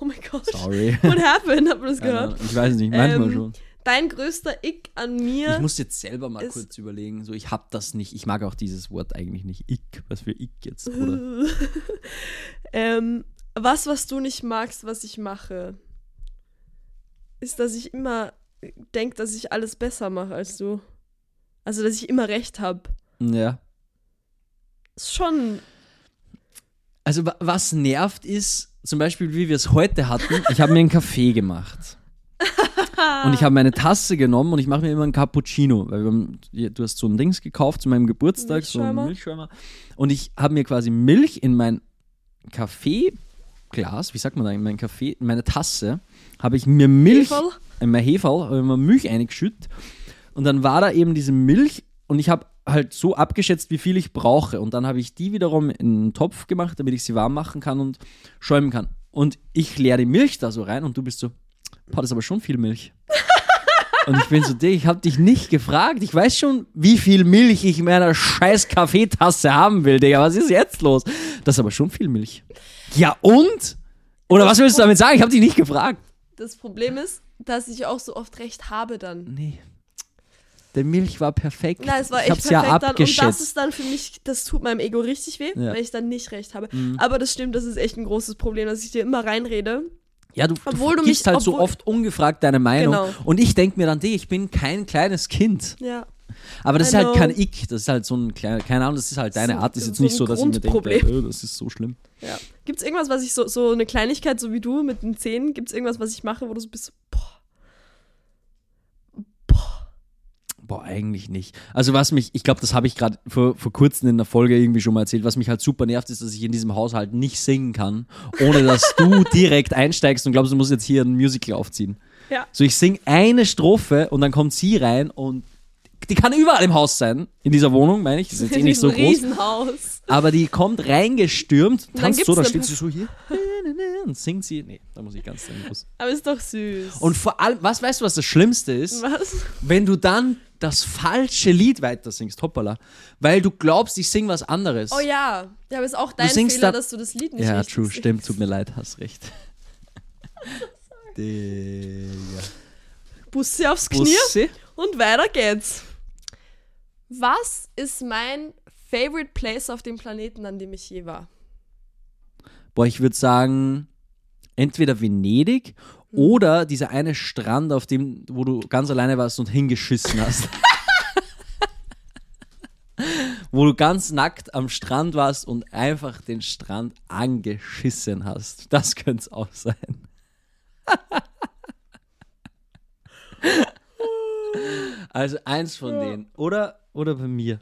oh mein Gott. Sorry. What happened? Habt ihr das gehört? Ich weiß nicht, manchmal Ähm, schon. Dein größter Ick an mir. Ich muss jetzt selber mal kurz überlegen. So, ich hab das nicht. Ich mag auch dieses Wort eigentlich nicht. Ick. Was für Ick jetzt, (laughs) Bruder? ähm, was, was du nicht magst, was ich mache, ist, dass ich immer denke, dass ich alles besser mache als du. Also, dass ich immer recht habe. ja. Ist schon. Also wa- was nervt ist, zum Beispiel wie wir es heute hatten, ich habe mir einen Kaffee gemacht. (laughs) (laughs) und ich habe meine Tasse genommen und ich mache mir immer einen Cappuccino, weil haben, du hast so ein Dings gekauft zu meinem Geburtstag, so einen Milchschäumer. Und ich habe mir quasi Milch in mein Kaffeeglas, wie sagt man da, in mein Kaffee, in meine Tasse, habe ich mir Milch, Heferl? in mein Heferl, habe ich mir Milch eingeschüttet und dann war da eben diese Milch und ich habe halt so abgeschätzt, wie viel ich brauche. Und dann habe ich die wiederum in einen Topf gemacht, damit ich sie warm machen kann und schäumen kann. Und ich leere die Milch da so rein und du bist so, boah, das ist aber schon viel Milch. und ich bin so, Digga, ich habe dich nicht gefragt. Ich weiß schon, wie viel Milch ich in meiner scheiß Kaffeetasse haben will, Digga. Was ist jetzt los? Das ist aber schon viel Milch. Ja und? Oder was willst du damit sagen? Ich habe dich nicht gefragt. Das Problem ist, dass ich auch so oft recht habe dann. Nee. Der Milch war perfekt. Nein, es war ich echt hab's perfekt ja dann. Und das abgeschätzt. ist dann für mich, das tut meinem Ego richtig weh, Ja. Mhm. weil ich dann nicht recht habe. Aber das stimmt, das ist echt ein großes Problem, dass ich dir immer reinrede. Ja, du, Obwohl du du gibst mich- halt so obwohl- oft ungefragt deine Meinung. Genau. Und ich denke mir dann, ich bin kein kleines Kind. Ja. Aber das I ist halt know. kein Ick. Das ist halt so ein kleiner, keine Ahnung, das ist halt deine So- Art. Das ist jetzt so nicht so, dass ich mir denke, äh, das ist so schlimm. ja. Gibt es irgendwas, was ich so, so eine Kleinigkeit, so wie du mit den Zähnen, gibt es irgendwas, was ich mache, wo du so bist, so, boah. Boah, eigentlich nicht. Also was mich, ich glaube, das habe ich gerade vor, vor kurzem in der Folge irgendwie schon mal erzählt, was mich halt super nervt, ist, dass ich in diesem Haushalt nicht singen kann, ohne dass du (laughs) direkt einsteigst und glaubst, du musst jetzt hier ein Musical aufziehen. Ja. So, ich sing eine Strophe und dann kommt sie rein und die kann überall im Haus sein, in dieser Wohnung, meine ich. Das ist jetzt (laughs) eh In nicht so diesem groß. Riesenhaus. Aber die kommt reingestürmt, tanzt so, dann steht sie so hier und singt sie. Nee, da muss ich ganz nervös. Aber ist doch süß. Und vor allem, was weißt du, was das Schlimmste ist? was? Wenn du dann das falsche Lied weiter singst, hoppala, weil du glaubst, ich sing was anderes. Oh ja. Ja, aber ist auch dein Fehler, da- dass du das Lied nicht Ja, true, singst. stimmt, tut mir leid, hast recht. (laughs) Digga. Bussi aufs Knie Bussi? und weiter geht's. Was ist mein favorite place auf dem Planeten, an dem ich je war? Boah, ich würde sagen, entweder Venedig oder dieser eine Strand, auf dem, wo du ganz alleine warst und hingeschissen hast. (laughs) wo du ganz nackt am Strand warst und einfach den Strand angeschissen hast. Das könnte es auch sein. (laughs) also eins von Ja. denen. Oder, oder bei mir.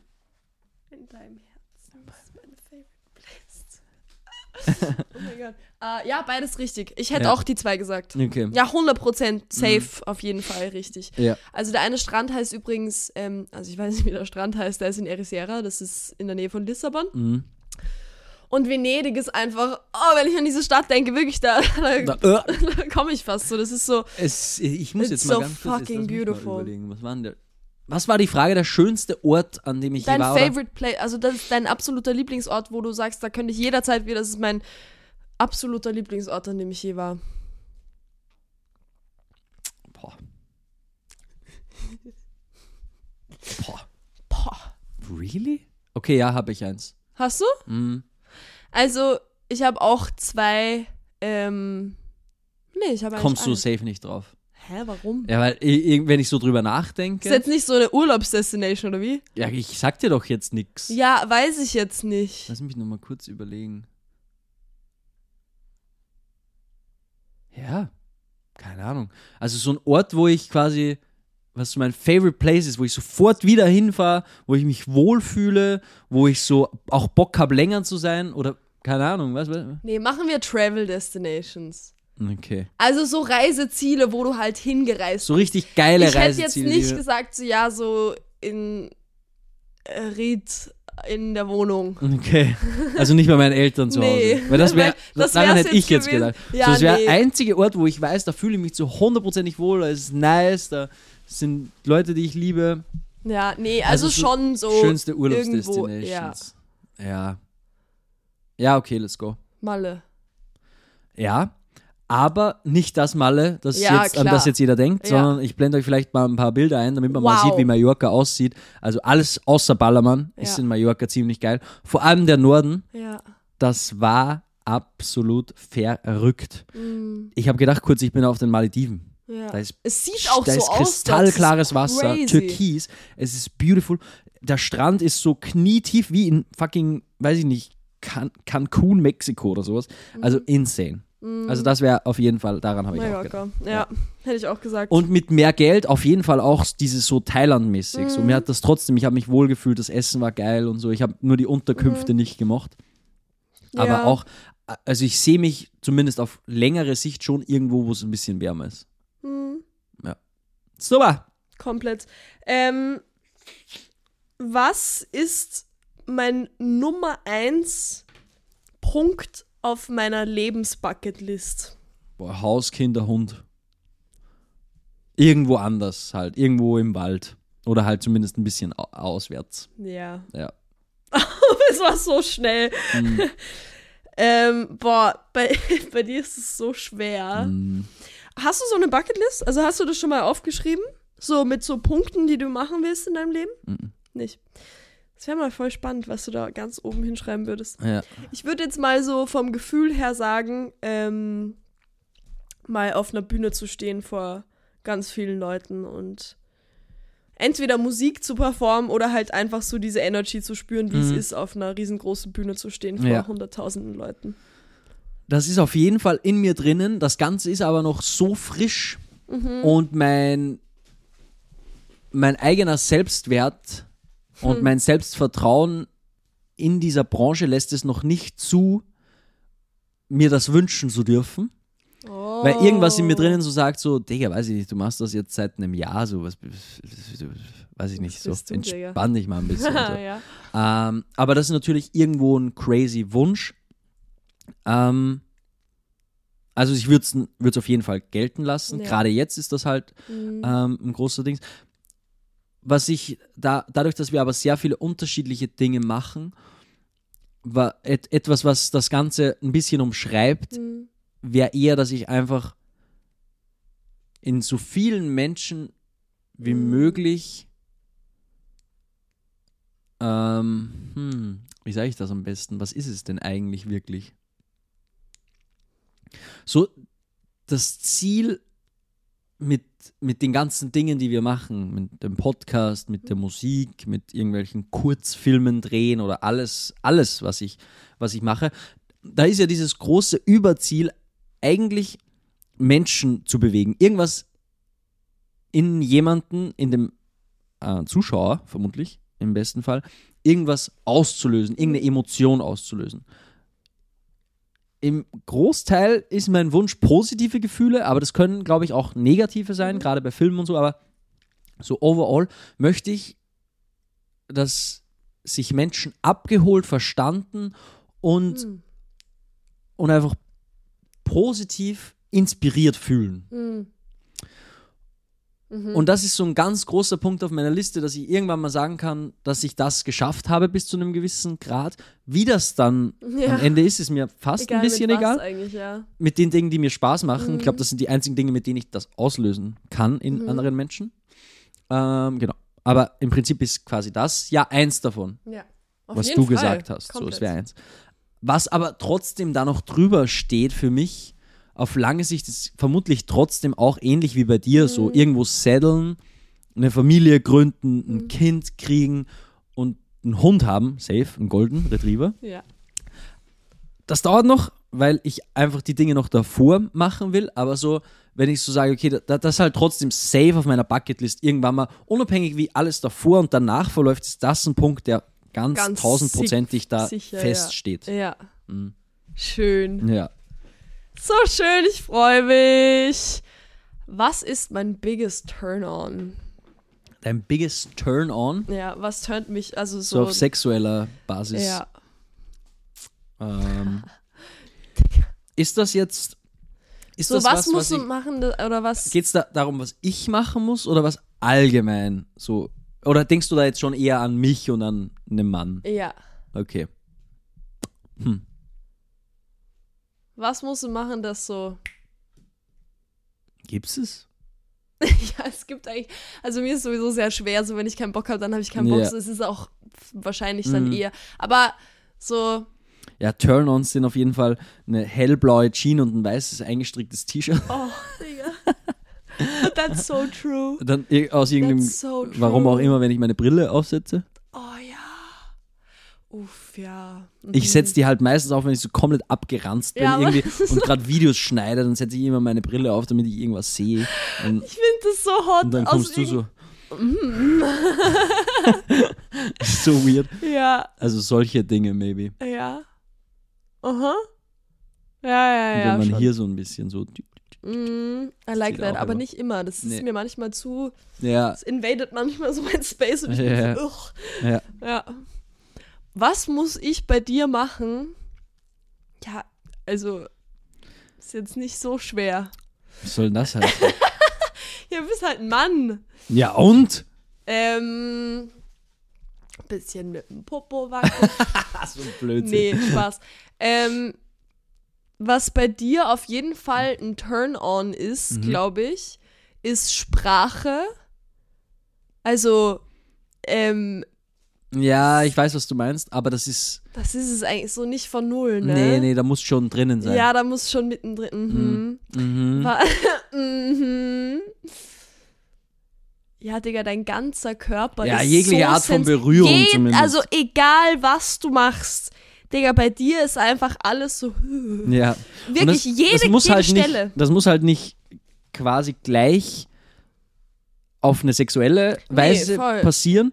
In deinem Herzen ist meine favorite place. (laughs) oh mein Gott. Äh, ja, beides richtig. Ich hätte Ja. auch die zwei gesagt. Okay. Ja, 100% safe, auf jeden Fall richtig. Ja. Also der eine Strand heißt übrigens, ähm, also ich weiß nicht, wie der Strand heißt, der ist in Ericeira, das ist in der Nähe von Lissabon. Mhm. Und Venedig ist einfach, oh, wenn ich an diese Stadt denke, wirklich, da, (laughs) da, Da, äh, da komme ich fast so. Das ist so, es, ich muss jetzt mal so ganz kurz fucking beautiful. überlegen. Was war denn der? Was war die Frage, der schönste Ort, an dem ich dein war? Oder? favorite place, also das ist dein absoluter Lieblingsort, wo du sagst, da könnte ich jederzeit wieder, das ist mein absoluter Lieblingsort, an dem ich je war. Boah. (laughs) Boah. Boah. Really? Okay, ja, habe ich eins. Hast du? Mhm. Also, ich habe auch zwei, ähm, nee, ich habe Kommst du eins. safe nicht drauf. Hä, warum? Ja, weil wenn ich so drüber Ist nachdenke, jetzt nicht so eine Urlaubsdestination, oder wie? ja, ich sag dir doch jetzt nichts. Ja, weiß ich jetzt nicht. Lass mich noch mal kurz überlegen. Ja, keine Ahnung. Also so ein Ort, wo ich quasi, was so mein Favorite Place ist, wo ich sofort wieder hinfahre, wo ich mich wohlfühle, wo ich so auch Bock habe, länger zu sein oder keine Ahnung, was? was? Nee, machen wir Travel Destinations. Okay. Also so Reiseziele, wo du halt hingereist So richtig geile Ich hätte jetzt Reiseziele. nicht die- gesagt, so ja, so in Ried in der Wohnung. Okay. Also nicht bei meinen Eltern zu Hause. Nee. Weil das wäre, (laughs) das daran hätte ich jetzt gewesen. gedacht. Ja, so, das wäre nee. der einzige Ort, wo ich weiß, da fühle ich mich zu hundertprozentig wohl, da ist nice, da sind Leute, die ich liebe. Ja, nee, also, Also so schon so Schönste irgendwo, ja, Urlaubsdestinations. Ja. Ja, okay, let's go. Malle. Ja, aber nicht das Malle, das Ja, jetzt, an das jetzt jeder denkt, Ja. sondern ich blende euch vielleicht mal ein paar Bilder ein, damit man mal Wow. sieht, wie Mallorca aussieht. Also alles außer Ballermann ist Ja. in Mallorca ziemlich geil. Vor allem der Norden, das war absolut verrückt. Mm, Ich habe gedacht kurz, ich bin auf den Malediven. Da ist, es sieht auch da so ist aus. kristallklares ist Wasser, türkis, es ist beautiful. Der Strand ist so knietief wie in fucking, weiß ich nicht, Can Cancun, Mexiko oder sowas. Also insane. Also das wäre auf jeden Fall, daran habe ich auch gedacht. Mallorca. Ja, hätte ich auch gesagt. Und mit mehr Geld auf jeden Fall auch dieses so Thailand-mäßig. So, Mhm. mir hat das trotzdem, ich habe mich wohlgefühlt, das Essen war geil und so. Ich habe nur die Unterkünfte nicht gemocht. Aber. Ja. auch, also ich sehe mich zumindest auf längere Sicht schon irgendwo, wo es ein bisschen wärmer ist. Mhm. Super. Komplett. Ähm, was ist mein Nummer eins Punkt auf meiner Lebensbucketlist? Boah, Haus, Kinder, Hund. Irgendwo anders halt. Irgendwo im Wald. Oder halt zumindest ein bisschen au- auswärts. Ja. Ja. (laughs) Es war so schnell. Mhm. (laughs) ähm, boah, bei, (laughs) bei dir ist es so schwer. Mm. Hast du so eine Bucketlist? Also hast du das schon mal aufgeschrieben? So mit so Punkten, die du machen willst in deinem Leben? Mhm. Nicht. Das wäre mal voll spannend, was du da ganz oben hinschreiben würdest. Ja. Ich würde jetzt mal so vom Gefühl her sagen, ähm, mal auf einer Bühne zu stehen vor ganz vielen Leuten und entweder Musik zu performen oder halt einfach so diese Energy zu spüren, wie es Mhm. ist, auf einer riesengroßen Bühne zu stehen vor Ja. hunderttausenden Leuten. Das ist auf jeden Fall in mir drinnen. Das Ganze ist aber noch so frisch. Mhm. Und mein, mein eigener Selbstwert Hm. und mein Selbstvertrauen in dieser Branche lässt es noch nicht zu, mir das wünschen zu dürfen. Oh. Weil irgendwas in mir drinnen so sagt, so, Digga, weiß ich nicht, du machst das jetzt seit einem Jahr, so, was, weiß ich nicht, so, du, entspann dich mal ein bisschen. (laughs) so. ja. ähm, aber das ist natürlich irgendwo ein crazy Wunsch. Ähm, also ich würde es auf jeden Fall gelten lassen. Ja. Gerade jetzt ist das halt Mhm. ähm, ein großer Ding. Was ich da, dadurch, dass wir aber sehr viele unterschiedliche Dinge machen, war et, etwas, was das Ganze ein bisschen umschreibt, Mhm. wäre eher, dass ich einfach in so vielen Menschen wie Mhm. möglich, ähm, hm, wie sage ich das am besten? Was ist es denn eigentlich wirklich? So, das Ziel mit, mit den ganzen Dingen, die wir machen, mit dem Podcast, mit der Musik, mit irgendwelchen Kurzfilmen drehen oder alles, alles, was ich, was ich mache, da ist ja dieses große Überziel, eigentlich Menschen zu bewegen. Irgendwas in jemanden, in dem äh, Zuschauer, vermutlich, im besten Fall, irgendwas auszulösen, irgendeine Emotion auszulösen. Im Großteil ist mein Wunsch positive Gefühle, aber das können, glaube ich, auch negative sein, Mhm. gerade bei Filmen und so. Aber so overall möchte ich, dass sich Menschen abgeholt, verstanden und, Mhm. und einfach positiv inspiriert fühlen. Mhm. Mhm. Und das ist so ein ganz großer Punkt auf meiner Liste, dass ich irgendwann mal sagen kann, dass ich das geschafft habe bis zu einem gewissen Grad. Wie das dann (laughs) Ja. am Ende ist, ist mir fast egal ein bisschen mit egal. eigentlich, ja. Mit den Dingen, die mir Spaß machen. Mhm. Ich glaube, das sind die einzigen Dinge, mit denen ich das auslösen kann in Mhm. anderen Menschen. Ähm, genau. Aber im Prinzip ist quasi das ja eins davon, Ja. Was du Fall. gesagt hast. So, Komplett. es wäre eins. Was aber trotzdem da noch drüber steht für mich, auf lange Sicht ist vermutlich trotzdem auch ähnlich wie bei dir, Mhm. so irgendwo setteln, eine Familie gründen, ein Mhm. Kind kriegen und einen Hund haben, safe, einen Golden Retriever. Ja. Das dauert noch, weil ich einfach die Dinge noch davor machen will, aber so, wenn ich so sage, okay, da, das ist halt trotzdem safe auf meiner Bucketlist irgendwann mal, unabhängig wie alles davor und danach verläuft, ist das ein Punkt, der ganz, Ganz tausendprozentig da sicher, ja. feststeht. Ja. Mhm. Schön. Ja. So schön, ich freue mich. Was ist mein biggest Turn-on? Dein biggest Turn-on, Ja, was turnt mich, also so, so. auf sexueller Basis. ja. Ähm, (laughs) ist das jetzt. Ist So, das was, was, musst was du machen, oder was? Geht es da darum, was ich machen muss oder was allgemein so? Oder denkst du da jetzt schon eher an mich und an einen Mann? Ja. Okay. Hm. Was musst du machen, dass so. Gibt's es? (laughs) Ja, es gibt eigentlich. Also mir ist sowieso sehr schwer, so wenn ich keinen Bock habe, dann habe ich keinen Bock. Ja. So, es ist auch wahrscheinlich dann Mhm. eher. Aber so. Ja, Turn-ons sind auf jeden Fall eine hellblaue Jeans und ein weißes eingestricktes T-Shirt. Oh, Digga. (laughs) That's so true. Dann aus irgendeinem, That's so true. warum auch immer, wenn ich meine Brille aufsetze. Ja. Uff, ja. Ich Mhm. setze die halt meistens auf, wenn ich so komplett abgeranzt bin Ja, irgendwie (laughs) und gerade Videos schneide, dann setze ich immer meine Brille auf, damit ich irgendwas sehe. Und, Ich finde das so hot. und dann aus kommst du so. (laughs) so weird. Ja, Also solche Dinge, maybe. ja. Aha. Ja, ja, Und ja. wenn man schon. hier so ein bisschen so. Mm, I like that, aber aber- nicht immer. Das ist Nee. mir manchmal zu. Ja, Es invadet manchmal so mein Space und ich bin Ja. so, ugh. ja. Ja. Was muss ich bei dir machen? Ja, also ist jetzt nicht so schwer. Was soll denn das heißen? (laughs) Ja, du bist halt ein Mann. ja, und? Ähm, bisschen mit dem Popo wackeln. (laughs) so ein Blödsinn. nee, Spaß. Ähm, was bei dir auf jeden Fall ein Turn-on ist, Mhm. glaube ich, ist Sprache. Also, ähm, Ja, ich weiß, was du meinst, aber das ist. das ist es eigentlich so nicht von null, ne? Nee, nee, da muss schon drinnen sein. Ja, da muss schon mittendrin. Mhm. Mhm. Wa- (laughs) mhm. Ja, Digga, dein ganzer Körper Ja, ist jegliche so Art von Berührung Jed- zumindest. Also egal, was du machst. Digga, bei dir ist einfach alles so. (laughs) Ja. Wirklich das, jede, das jede halt Stelle. Nicht, das muss halt nicht quasi gleich auf eine sexuelle Weise voll. passieren.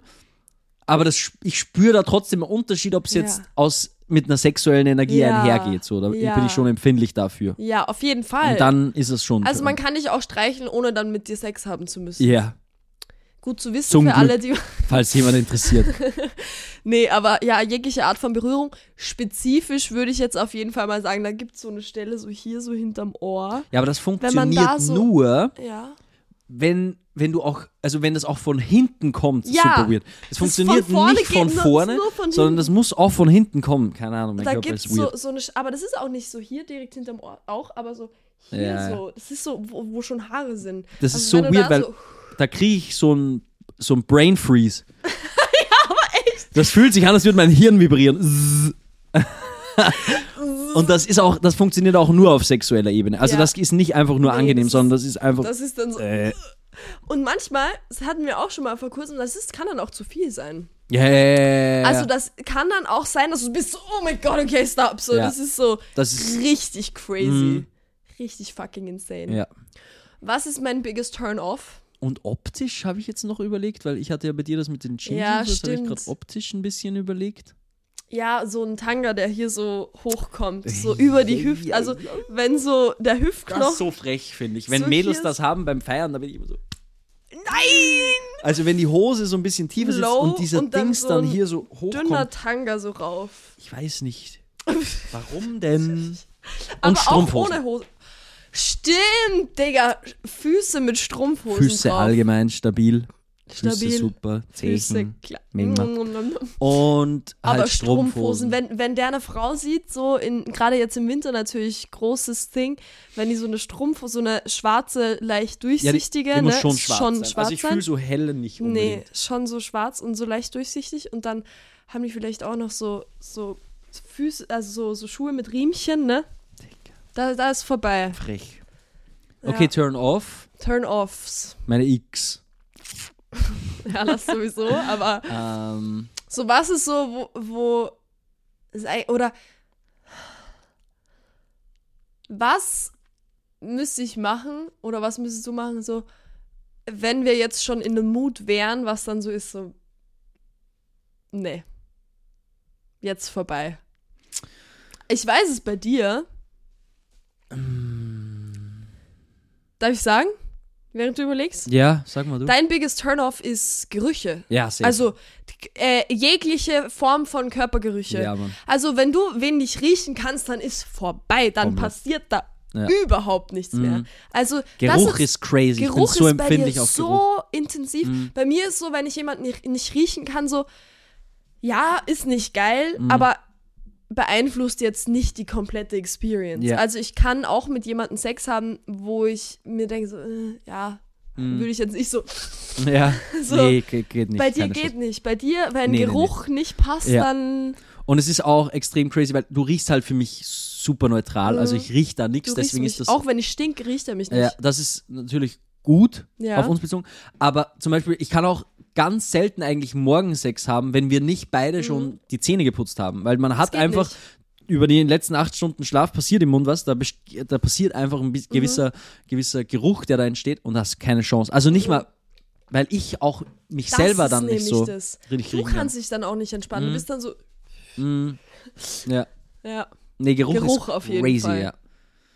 Aber das, ich spüre da trotzdem einen Unterschied, ob es Ja. jetzt aus mit einer sexuellen Energie Ja. einhergeht. So. Da Ja. bin ich schon empfindlich dafür. Ja, auf jeden Fall. Und dann ist es schon. also so. man kann dich auch streicheln, ohne dann mit dir Sex haben zu müssen. Ja, Gut zu wissen Zum für Glück. alle, die. (laughs) falls jemand interessiert. (laughs) Nee, aber ja, jegliche Art von Berührung. Spezifisch würde ich jetzt auf jeden Fall mal sagen, da gibt es so eine Stelle so hier, so hinterm Ohr. Ja, aber das man funktioniert da so- nur, Ja. Wenn, wenn du auch, also wenn das auch von hinten kommt, ist Ja. super weird. Es funktioniert von nicht von vorne, von sondern das muss auch von hinten kommen. Keine Ahnung, mein da Körper ist weird. so, so eine, aber das ist auch nicht so hier direkt hinterm Ohr auch, aber so hier Ja, so, das ist so, wo, wo schon Haare sind. Das Also ist so weird, da weil so- da kriege ich so ein, so ein Brain Freeze. (laughs) ja, aber echt. Das fühlt sich an, als würde mein Hirn vibrieren. (laughs) (laughs) Und das ist auch, das funktioniert auch nur auf sexueller Ebene. Also Ja. das ist nicht einfach nur Nee, angenehm, das sondern das ist einfach. Das ist dann so. äh, Und manchmal, das hatten wir auch schon mal vor kurzem, das ist, kann dann auch zu viel sein. ja, ja. Also das kann dann auch sein, dass du bist so, oh mein Gott, okay, stop. So, Ja. das ist so das ist. richtig crazy. Mhm. Richtig fucking insane. Ja. Was ist mein biggest Turn-off? Und optisch habe ich jetzt noch überlegt, weil ich hatte ja bei dir das mit den Jeans, Ja, das habe ich gerade optisch ein bisschen überlegt. Ja, so ein Tanga, der hier so hochkommt, so (laughs) über die Hüfte. Also, wenn so der Das Hüftknochen. ist so frech, finde ich. Wenn So Mädels das haben beim Feiern, da bin ich immer so. Nein! Also wenn die Hose so ein bisschen tiefer sitzt Low und dieser und dann Dings so dann ein hier so Dünner hochkommt. Tanga so rauf. Ich weiß nicht. (laughs) Warum denn? Aber Und auch Strumpfhosen. ohne Hose. Stimmt, Digga. Füße mit Strumpfhosen Füße drauf. allgemein stabil. Füße Stabil. super. Zechen. klar. Mega. Mm, Und Aber halt Strumpfhosen, Strumpfhosen. wenn, wenn der eine Frau sieht, so in gerade jetzt im Winter natürlich großes Ding, wenn die so eine Strumpfhose, so eine schwarze, leicht ja, die, durchsichtige, die muss ne, schon schwarz schon sein. schwarz also ich fühle so helle nicht Nee, unbedingt. schon so schwarz und so leicht durchsichtig und dann haben die vielleicht auch noch so, so Füße, also so, so Schuhe mit Riemchen, ne? Da, da ist vorbei. Frech. Ja. Okay, turn off. Turn-offs. Meine X. (laughs) Ja, das sowieso, aber Ähm, so was ist so, wo, wo oder was müsste ich machen oder was müsstest du machen, so wenn wir jetzt schon in einem Mut wären, was dann so ist, so nee, jetzt vorbei. Ich weiß es bei dir. Darf ich sagen, während du überlegst? ja, sag mal du. Dein biggest Turn-off ist Gerüche. ja, safe. Also äh, jegliche Form von Körpergerüche. Ja, Mann. Also wenn du wen nicht riechen kannst, dann ist vorbei. Dann Komplett. passiert da Ja. überhaupt nichts mehr. Mhm. Also Geruch das ist crazy. Geruch ich bin so ist bei empfindlich auf so Geruch. intensiv. Mhm. Bei mir ist so, wenn ich jemanden nicht, nicht riechen kann, so ja, ist nicht geil, Mhm. aber beeinflusst jetzt nicht die komplette Experience. Ja. Also ich kann auch mit jemandem Sex haben, wo ich mir denke so, äh, ja, Mhm. würde ich jetzt nicht so Ja, (laughs) So, nee, geht, nicht. bei dir geht Chance. nicht. Bei dir, wenn Nee, nee, Geruch nicht passt, Ja. dann Und es ist auch extrem crazy, weil du riechst halt für mich super neutral. Mhm. Also ich riech da nichts, deswegen mich. ist das. Auch wenn ich stink, riecht er mich nicht. ja, das ist natürlich gut Ja. auf uns bezogen. Aber zum Beispiel, ich kann auch ganz selten eigentlich Morgensex haben, wenn wir nicht beide schon die Zähne geputzt haben. Weil man hat Mhm. einfach nicht. über die letzten acht Stunden Schlaf passiert im Mund was, da, da passiert einfach ein Mhm. gewisser, gewisser Geruch, der da entsteht und das ist keine Chance. Also nicht mal, weil ich auch mich Mhm. Das selber dann nicht so das. richtig Du kannst dich dann auch nicht entspannen. Mhm. Du bist dann so, Mm, ja. ja, Nee, Geruch, Geruch ist auf jeden crazy, Fall. ja.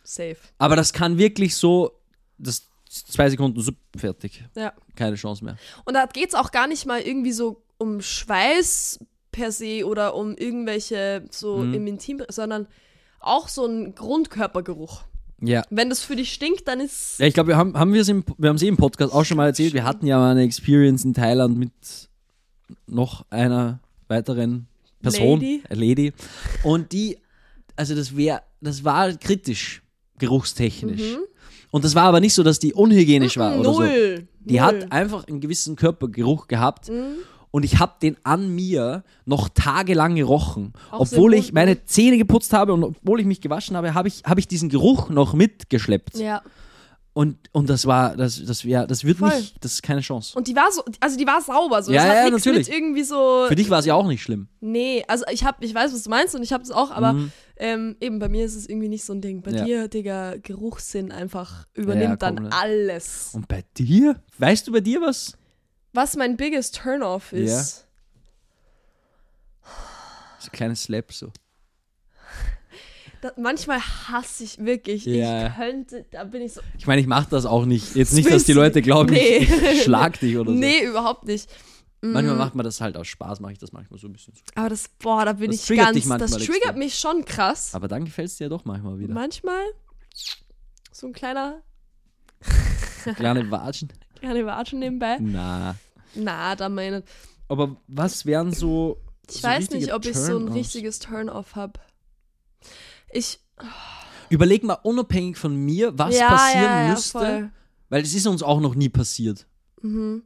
safe. Aber das kann wirklich so, das zwei Sekunden, so, fertig. Ja. Keine Chance mehr. Und da geht es auch gar nicht mal irgendwie so um Schweiß per se oder um irgendwelche so Mhm. im Intim, sondern auch so ein Grundkörpergeruch. Ja. Wenn das für dich stinkt, dann ist Ja, ich glaube, wir haben, haben wir es im, wir haben es eh im Podcast auch schon mal erzählt. Wir hatten ja mal eine Experience in Thailand mit noch einer weiteren Person, Lady. äh, Lady. Und die, also das wäre, das war kritisch, geruchstechnisch. Und das war aber nicht so, dass die unhygienisch war oder so. Null. Die null. hat einfach einen gewissen Körpergeruch gehabt. Mhm. Und ich habe den an mir noch tagelang gerochen. Auch so obwohl ich Mund, meine ne? Zähne geputzt habe und obwohl ich mich gewaschen habe, habe ich, hab ich diesen Geruch noch mitgeschleppt. Ja. Und, und das war, das, das wäre, das wird Voll. nicht, das ist keine Chance. Und die war so, also die war sauber, so. Ja, das hat ja, nichts natürlich. mit irgendwie so. Für dich war es ja auch nicht schlimm. Nee, also ich hab, ich weiß, was du meinst und ich habe es auch, aber Mhm. ähm, eben bei mir ist es irgendwie nicht so ein Ding. Bei Ja. dir, Digga, Geruchssinn einfach übernimmt dann komplett. alles. Und bei dir? Weißt du bei dir was? Was mein biggest Turn-off ist. So ein kleines Slap so. Da, manchmal hasse ich wirklich. Ja. Ich könnte, da bin ich so. Ich meine, ich mache das auch nicht. Jetzt nicht, Das dass die Leute glauben, Nee. ich, (laughs) ich schlag dich oder so. Nee, überhaupt nicht. Manchmal Mm, macht man das halt aus Spaß, mache ich das manchmal so ein bisschen. Aber das, boah, da bin Das ich ganz. manchmal das triggert extrem. mich schon krass. Aber dann gefällt es dir ja doch manchmal wieder. Manchmal so ein kleiner, Kleine Watschen. (laughs) kleine Watschen nebenbei. Na. Na, da meine. Aber was wären so. Ich so weiß nicht, ob ich so ein richtiges Turn-off habe. Ich. Überleg mal unabhängig von mir, was ja, passieren ja, ja, müsste. Voll. Weil es ist uns auch noch nie passiert. Mhm.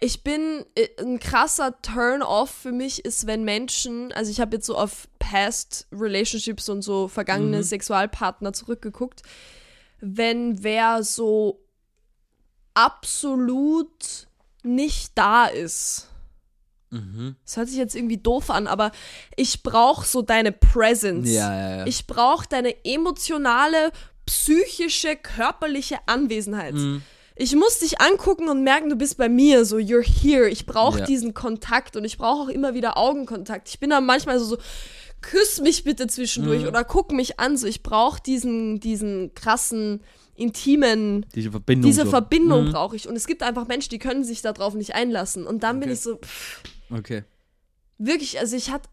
Ich bin äh, ein krasser Turn-off für mich ist, wenn Menschen, also ich habe jetzt so auf Past Relationships und so vergangene Mhm. Sexualpartner zurückgeguckt, wenn wer so absolut nicht da ist. Mhm. Das hört sich jetzt irgendwie doof an, aber ich brauche so deine Presence. Ja, ja, ja. Ich brauche deine emotionale, psychische, körperliche Anwesenheit. Mhm. ich muss dich angucken und merken, du bist bei mir, so you're here. Ich brauche Ja. diesen Kontakt und ich brauche auch immer wieder Augenkontakt. Ich bin dann manchmal so, so küss mich bitte zwischendurch Mhm. oder guck mich an. So, ich brauche diesen, diesen krassen, intimen, Diese Verbindung. diese so. Verbindung Mhm. brauche ich. Und es gibt einfach Menschen, die können sich darauf nicht einlassen. Und dann bin Okay. ich so, pff, Okay. wirklich, also ich hatte,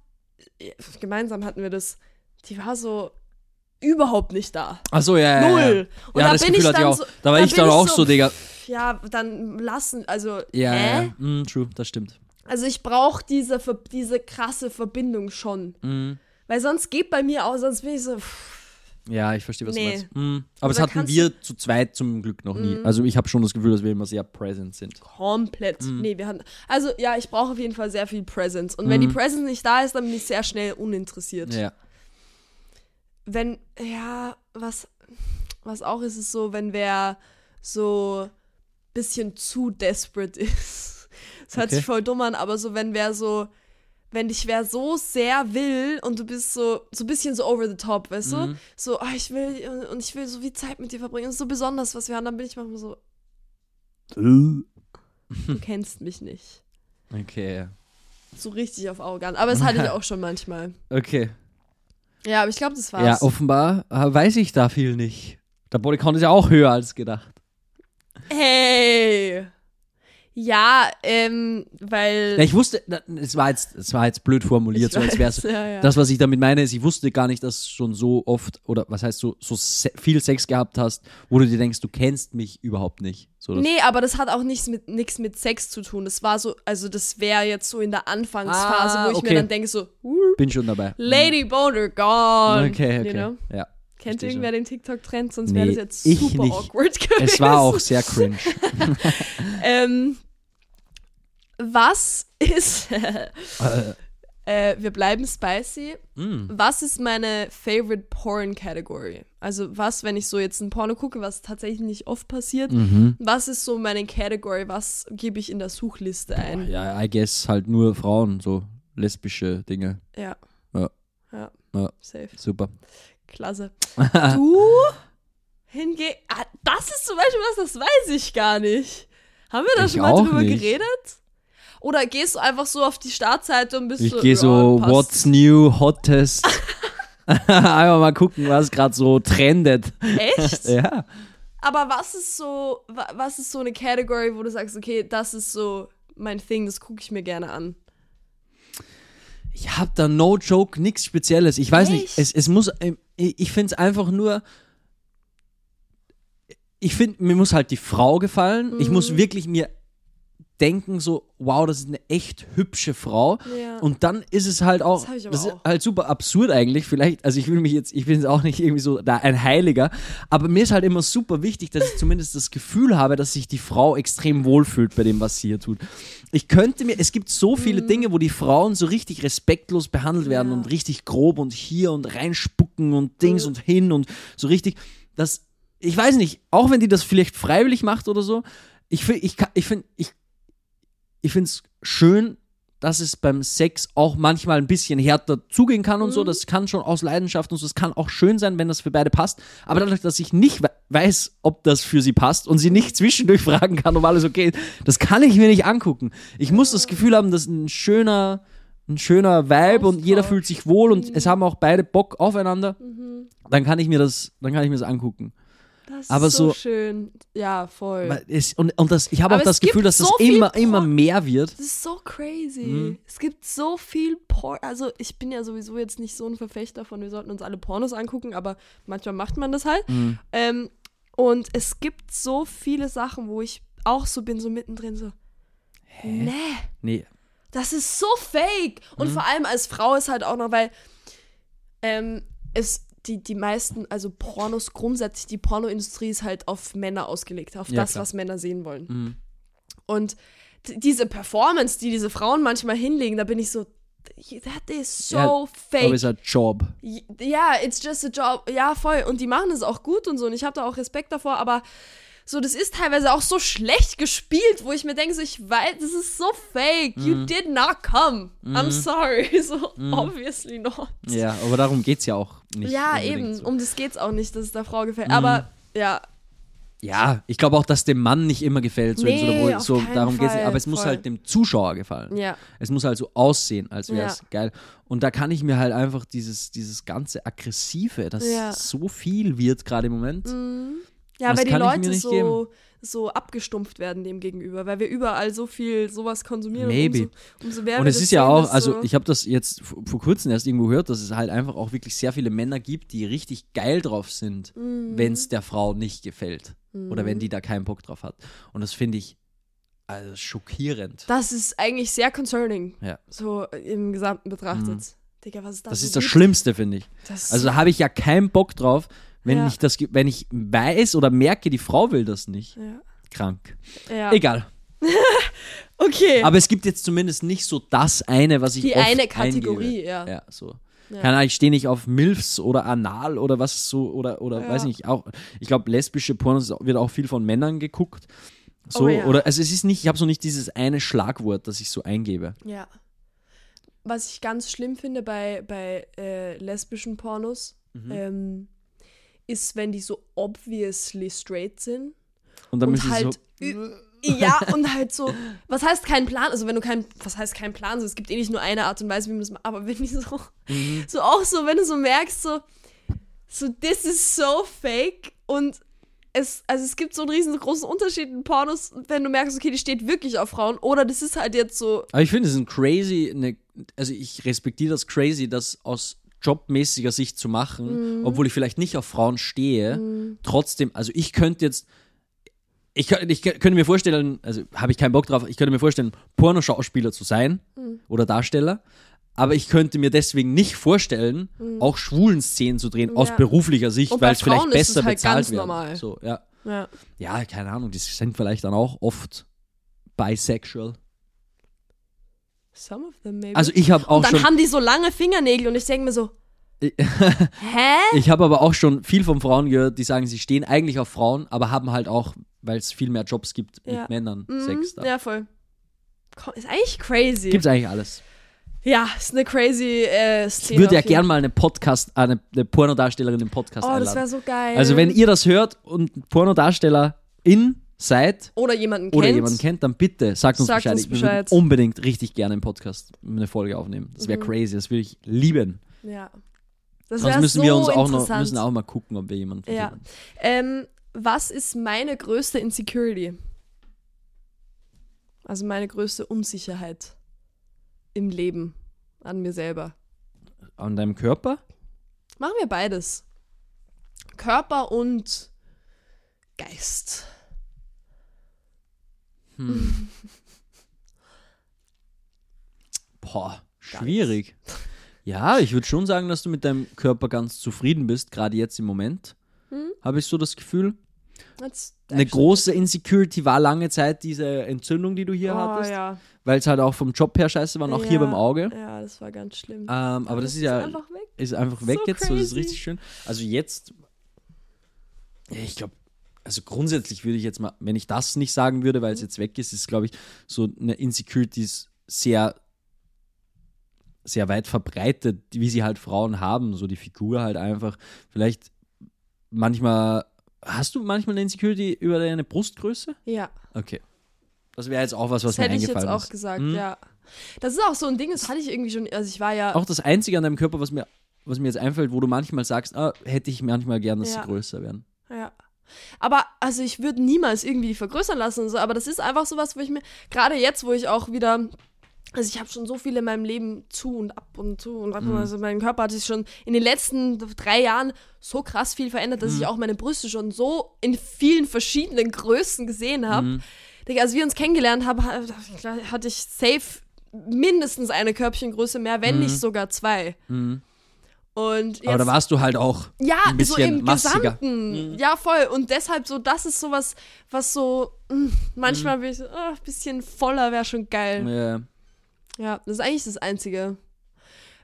gemeinsam hatten wir das, die war so überhaupt nicht da. Achso, ja, ja. Ja. Null. Und ja, da das bin Gefühl ich ich dann auch. so, da war ich bin dann auch so, Digga. pff, Ja, dann lassen, also, Ja, hä? ja. Mm, true, das stimmt. Also ich brauche diese, diese krasse Verbindung schon. Mm. Weil sonst geht bei mir auch, sonst bin ich so, pff, Ja, ich verstehe, was Nee. du meinst. Mm. Aber das da hatten wir zu zweit zum Glück noch nie. Mhm. Also ich habe schon das Gefühl, dass wir immer sehr present sind. komplett. Mhm. Nee, wir hatten, also ja, ich brauche auf jeden Fall sehr viel Presence. Und wenn die Mhm. Presence nicht da ist, dann bin ich sehr schnell uninteressiert. Ja. wenn, ja, was, was auch ist, ist so, wenn wer so bisschen zu desperate (laughs) ist. Das hört Okay. sich voll dumm an, aber so, wenn wer so, wenn dich wer so sehr will und du bist so, so ein bisschen so over the top, weißt du? Mhm. So, ah, ich will, und- und ich will so viel Zeit mit dir verbringen, und so besonders, was wir haben, dann bin ich manchmal so, du kennst mich nicht. Okay. So richtig auf arrogant. Aber das hatte ich (laughs) auch schon manchmal. Okay. Ja, aber ich glaube, das war's. Ja, offenbar äh, weiß ich da viel nicht. Der Bodycount ist ja auch höher als gedacht. Hey! Ja, ähm, weil. Ja, ich wusste, es war jetzt, es war jetzt blöd formuliert, so als wäre weiß, ja, ja. Das, was ich damit meine, ist, ich wusste gar nicht, dass du schon so oft, oder was heißt so, so se viel Sex gehabt hast, wo du dir denkst, du kennst mich überhaupt nicht. So, Nee, aber das hat auch nichts mit, nichts mit Sex zu tun. Das war so, also das wäre jetzt so in der Anfangsphase, Ah, wo ich okay. mir dann denke, so, uh, Bin schon dabei. Lady Boner gone. Okay, okay. You know? Ja. Kennt irgendwer den TikTok-Trend? Sonst Nee, wäre das jetzt super nicht. awkward gewesen. Es war auch sehr cringe. (laughs) Ähm, was ist. (laughs) äh, wir bleiben spicy. Mm. Was ist meine favorite Porn Category? Also, was, wenn ich so jetzt ein Porno gucke, was tatsächlich nicht oft passiert, Mhm. was ist so meine Category? Was gebe ich in der Suchliste ein? Ja, I guess halt nur Frauen, so lesbische Dinge. Ja. Ja. Ja. Ja. Safe. Super. Klasse. (laughs) Du hinge. Ah, das ist zum Beispiel was, das weiß ich gar nicht. Haben wir da Ich schon mal drüber nicht. geredet? Oder gehst du einfach so auf die Startseite und bist Ich so. gehe so, passt. what's new, hottest. (laughs) (laughs) Einfach mal gucken, was gerade so trendet. Echt? Ja. Aber was ist so, wa- was ist so eine Category, wo du sagst, okay, das ist so mein Thing, das gucke ich mir gerne an. Ich hab da no joke nichts Spezielles. Ich weiß nicht, Echt? es, es muss, ähm, ich ich find's einfach nur, ich finde, mir muss halt die Frau gefallen. Ich Mhm. muss wirklich mir denken so, wow, das ist eine echt hübsche Frau. Ja. Und dann ist es halt auch, Das das ist auch. halt super absurd eigentlich. Vielleicht, also ich will mich jetzt, ich bin jetzt auch nicht irgendwie so da ein Heiliger, aber mir ist halt immer super wichtig, dass ich zumindest das Gefühl habe, dass sich die Frau extrem wohlfühlt bei dem, was sie hier tut. Ich könnte mir, es gibt so viele Dinge, wo die Frauen so richtig respektlos behandelt werden Mhm. Ja. und richtig grob und hier und reinspucken und Dings Mhm. und hin und so richtig, das, ich weiß nicht, auch wenn die das vielleicht freiwillig macht oder so, ich finde, ich, ich finde, ich ich finde es schön, dass es beim Sex auch manchmal ein bisschen härter zugehen kann und so. Das kann schon aus Leidenschaft und so. Das kann auch schön sein, wenn das für beide passt. Aber dadurch, dass ich nicht we weiß, ob das für sie passt und sie nicht (laughs) zwischendurch fragen kann, ob alles okay ist, das kann ich mir nicht angucken. Ich muss das Gefühl haben, dass ein schöner, ein schöner Vibe und jeder fühlt sich wohl und es haben auch beide Bock aufeinander. Mhm. Dann kann ich mir das, dann kann ich mir das angucken. Das Aber ist so, so- schön. Ja, voll. Es, und, und das, ich habe Aber auch das Gefühl, dass das so viel immer, immer mehr wird. Das ist so crazy. Mhm. Es gibt so viel Porn. Also, ich bin ja sowieso jetzt nicht so ein Verfechter von, wir sollten uns alle Pornos angucken, aber manchmal macht man das halt. Mhm. Ähm, und es gibt so viele Sachen, wo ich auch so bin, so mittendrin, so. Nee, Nee, das ist so fake. Und Mhm. vor allem als Frau ist halt auch noch, weil ähm, es. Die, die meisten, also Pornos grundsätzlich, die Pornoindustrie ist halt auf Männer ausgelegt, auf Ja, das, klar. was Männer sehen wollen. Mhm. Und diese Performance, die diese Frauen manchmal hinlegen, da bin ich so, that is so Ja, Aber fake. es ist ein Job. Ja, it's just a job. Ja, voll. Und die machen das auch gut und so. Und ich habe da auch Respekt davor, aber so, das ist teilweise auch so schlecht gespielt, wo ich mir denke, so, ich weiß, das ist so fake. Mhm. You did not come. I'm sorry. (laughs) So, obviously not. Ja, aber darum geht es ja auch nicht. Ja, eben. So. Um das geht's auch nicht, dass es der Frau gefällt. Mhm. Aber ja, Ja, ich glaube auch, dass dem Mann nicht immer gefällt. So, so, Nee, so keinen darum geht's. Fall, Aber es muss voll. halt dem Zuschauer gefallen. Ja. Es muss halt so aussehen, als wäre es Ja. geil. Und da kann ich mir halt einfach dieses, dieses ganze Aggressive, das Ja. so viel wird gerade im Moment. Ja, Das weil die Leute so, so abgestumpft werden dem gegenüber, weil wir überall so viel sowas konsumieren. Maybe. Und umso, umso mehr Und es ist ja sehen, auch, also ich habe das jetzt vor kurzem erst irgendwo gehört, dass es halt einfach auch wirklich sehr viele Männer gibt, die richtig geil drauf sind, Mhm. wenn es der Frau nicht gefällt. Oder wenn die da keinen Bock drauf hat. Und das finde ich also schockierend. Das ist eigentlich sehr concerning, Ja. so im Gesamten betrachtet. Digga, was ist das? Das ist das? Schlimmste, finde ich. Das Also da habe ich ja keinen Bock drauf, wenn Ja. ich das, wenn ich weiß oder merke, die Frau will das nicht. ja. Krank. ja. Egal. (laughs) Okay. Aber es gibt jetzt zumindest nicht so das eine, was ich die eine Kategorie, eingebe. ja. Ja, so. Ja. Keine Ahnung, ich stehe nicht auf Milfs oder Anal oder was so oder oder Ja. weiß nicht auch. Ich glaube, lesbische Pornos wird auch viel von Männern geguckt. So Oh ja. oder also es ist nicht, ich habe so nicht dieses eine Schlagwort, das ich so eingebe. Ja. Was ich ganz schlimm finde bei, bei äh, lesbischen Pornos, Mhm. ähm, ist, wenn die so obviously straight sind. Und dann und müssen halt. so ja, und halt so, was heißt kein Plan? Also wenn du kein, was heißt kein Plan? So, es gibt eh nicht nur eine Art und Weise, wie man das macht, aber wenn die so, Mhm. so auch so, wenn du so merkst, so, so, this is so fake und es, also es gibt so einen riesengroßen Unterschied in Pornos, wenn du merkst, okay, die steht wirklich auf Frauen oder das ist halt jetzt so, Aber ich finde es ein crazy, eine, also ich respektiere das crazy, das aus jobmäßiger Sicht zu machen, Mhm. obwohl ich vielleicht nicht auf Frauen stehe. Trotzdem, also ich könnte jetzt, ich, ich kö- könnte mir vorstellen, also habe ich keinen Bock drauf, ich könnte mir vorstellen, Pornoschauspieler zu sein Mhm. oder Darsteller. Aber ich könnte mir deswegen nicht vorstellen, auch schwulen Szenen zu drehen, aus Mhm. Ja. beruflicher Sicht, weil es vielleicht besser halt bezahlt wird. normal. So, ja. ja. ja, keine Ahnung, die sind vielleicht dann auch oft bisexual. Some of them maybe. Also ich habe auch und dann schon haben die so lange Fingernägel und ich denke mir so, Ich- (laughs) hä? Ich habe aber auch schon viel von Frauen gehört, die sagen, sie stehen eigentlich auf Frauen, aber haben halt auch, weil es viel mehr Jobs gibt, Ja. mit Männern Mhm, Sex da. Ja, voll. Ist eigentlich crazy. Gibt's eigentlich alles. ja, ist eine crazy äh, Ich Szene. würde ja auf jeden gern mal eine Podcast, äh, eine, eine Pornodarstellerin im Podcast Oh, das einladen. wäre so geil. Also wenn ihr das hört und Pornodarstellerin seid oder jemanden oder kennt. jemanden kennt, dann bitte sagt uns Sagt Bescheid. uns Wir würden Bescheid. unbedingt richtig gerne im Podcast eine Folge aufnehmen. Das wäre Mhm. crazy, das würde ich lieben. Ja. Das Sonst müssen so wir uns auch noch müssen auch mal gucken, ob wir jemanden Ja. finden. Ähm, was ist meine größte Insecurity? Also meine größte Unsicherheit im Leben an mir selber. An deinem Körper? Machen wir beides. Körper und Geist. Boah, schwierig. Ja, ich würde schon sagen, dass du mit deinem Körper ganz zufrieden bist, gerade jetzt im Moment. Hm? Habe ich so das Gefühl. That's Eine große Insecurity war lange Zeit diese Entzündung, die du hier oh, hattest, ja. weil es halt auch vom Job her scheiße war, und auch hier Ja, beim Auge. Ja, das war ganz schlimm. Ähm, aber das ist ja einfach weg. ist einfach weg So jetzt, so, das ist crazy. richtig schön. Also jetzt, ich glaube, also grundsätzlich würde ich jetzt mal, wenn ich das nicht sagen würde, weil es jetzt weg ist, ist glaube ich so eine Insecurity ist sehr sehr weit verbreitet, wie sie halt Frauen haben, so die Figur halt einfach. Vielleicht manchmal, hast du manchmal eine Insecurity über deine Brustgröße? Ja, Okay. Das wäre jetzt auch was, was das mir hätte ich eingefallen jetzt auch ist. gesagt, Hm? ja. Das ist auch so ein Ding, das hatte ich irgendwie schon, also ich war ja, Auch das Einzige an deinem Körper, was mir, was mir jetzt einfällt, wo du manchmal sagst, ah, hätte ich manchmal gern, dass Ja. sie größer werden. Aber, also ich würde niemals irgendwie vergrößern lassen und so, aber das ist einfach sowas, wo ich mir, gerade jetzt, wo ich auch wieder, also ich habe schon so viel in meinem Leben zu und ab und zu und ab, Mhm. also mein Körper hat sich schon in den letzten drei Jahren so krass viel verändert, dass Mhm. ich auch meine Brüste schon so in vielen verschiedenen Größen gesehen habe. Mhm. Als wir uns kennengelernt haben, ha- hatte ich safe mindestens eine Körbchengröße mehr, wenn Mhm. nicht sogar zwei. Mhm. Und jetzt, Aber da warst du halt auch ja, ein bisschen so im massiger. Gesamten. Ja, voll. Und deshalb so, das ist sowas, was so, mh, manchmal bin ich so, oh, ein bisschen voller wäre schon geil. äh, Ja, das ist eigentlich das Einzige.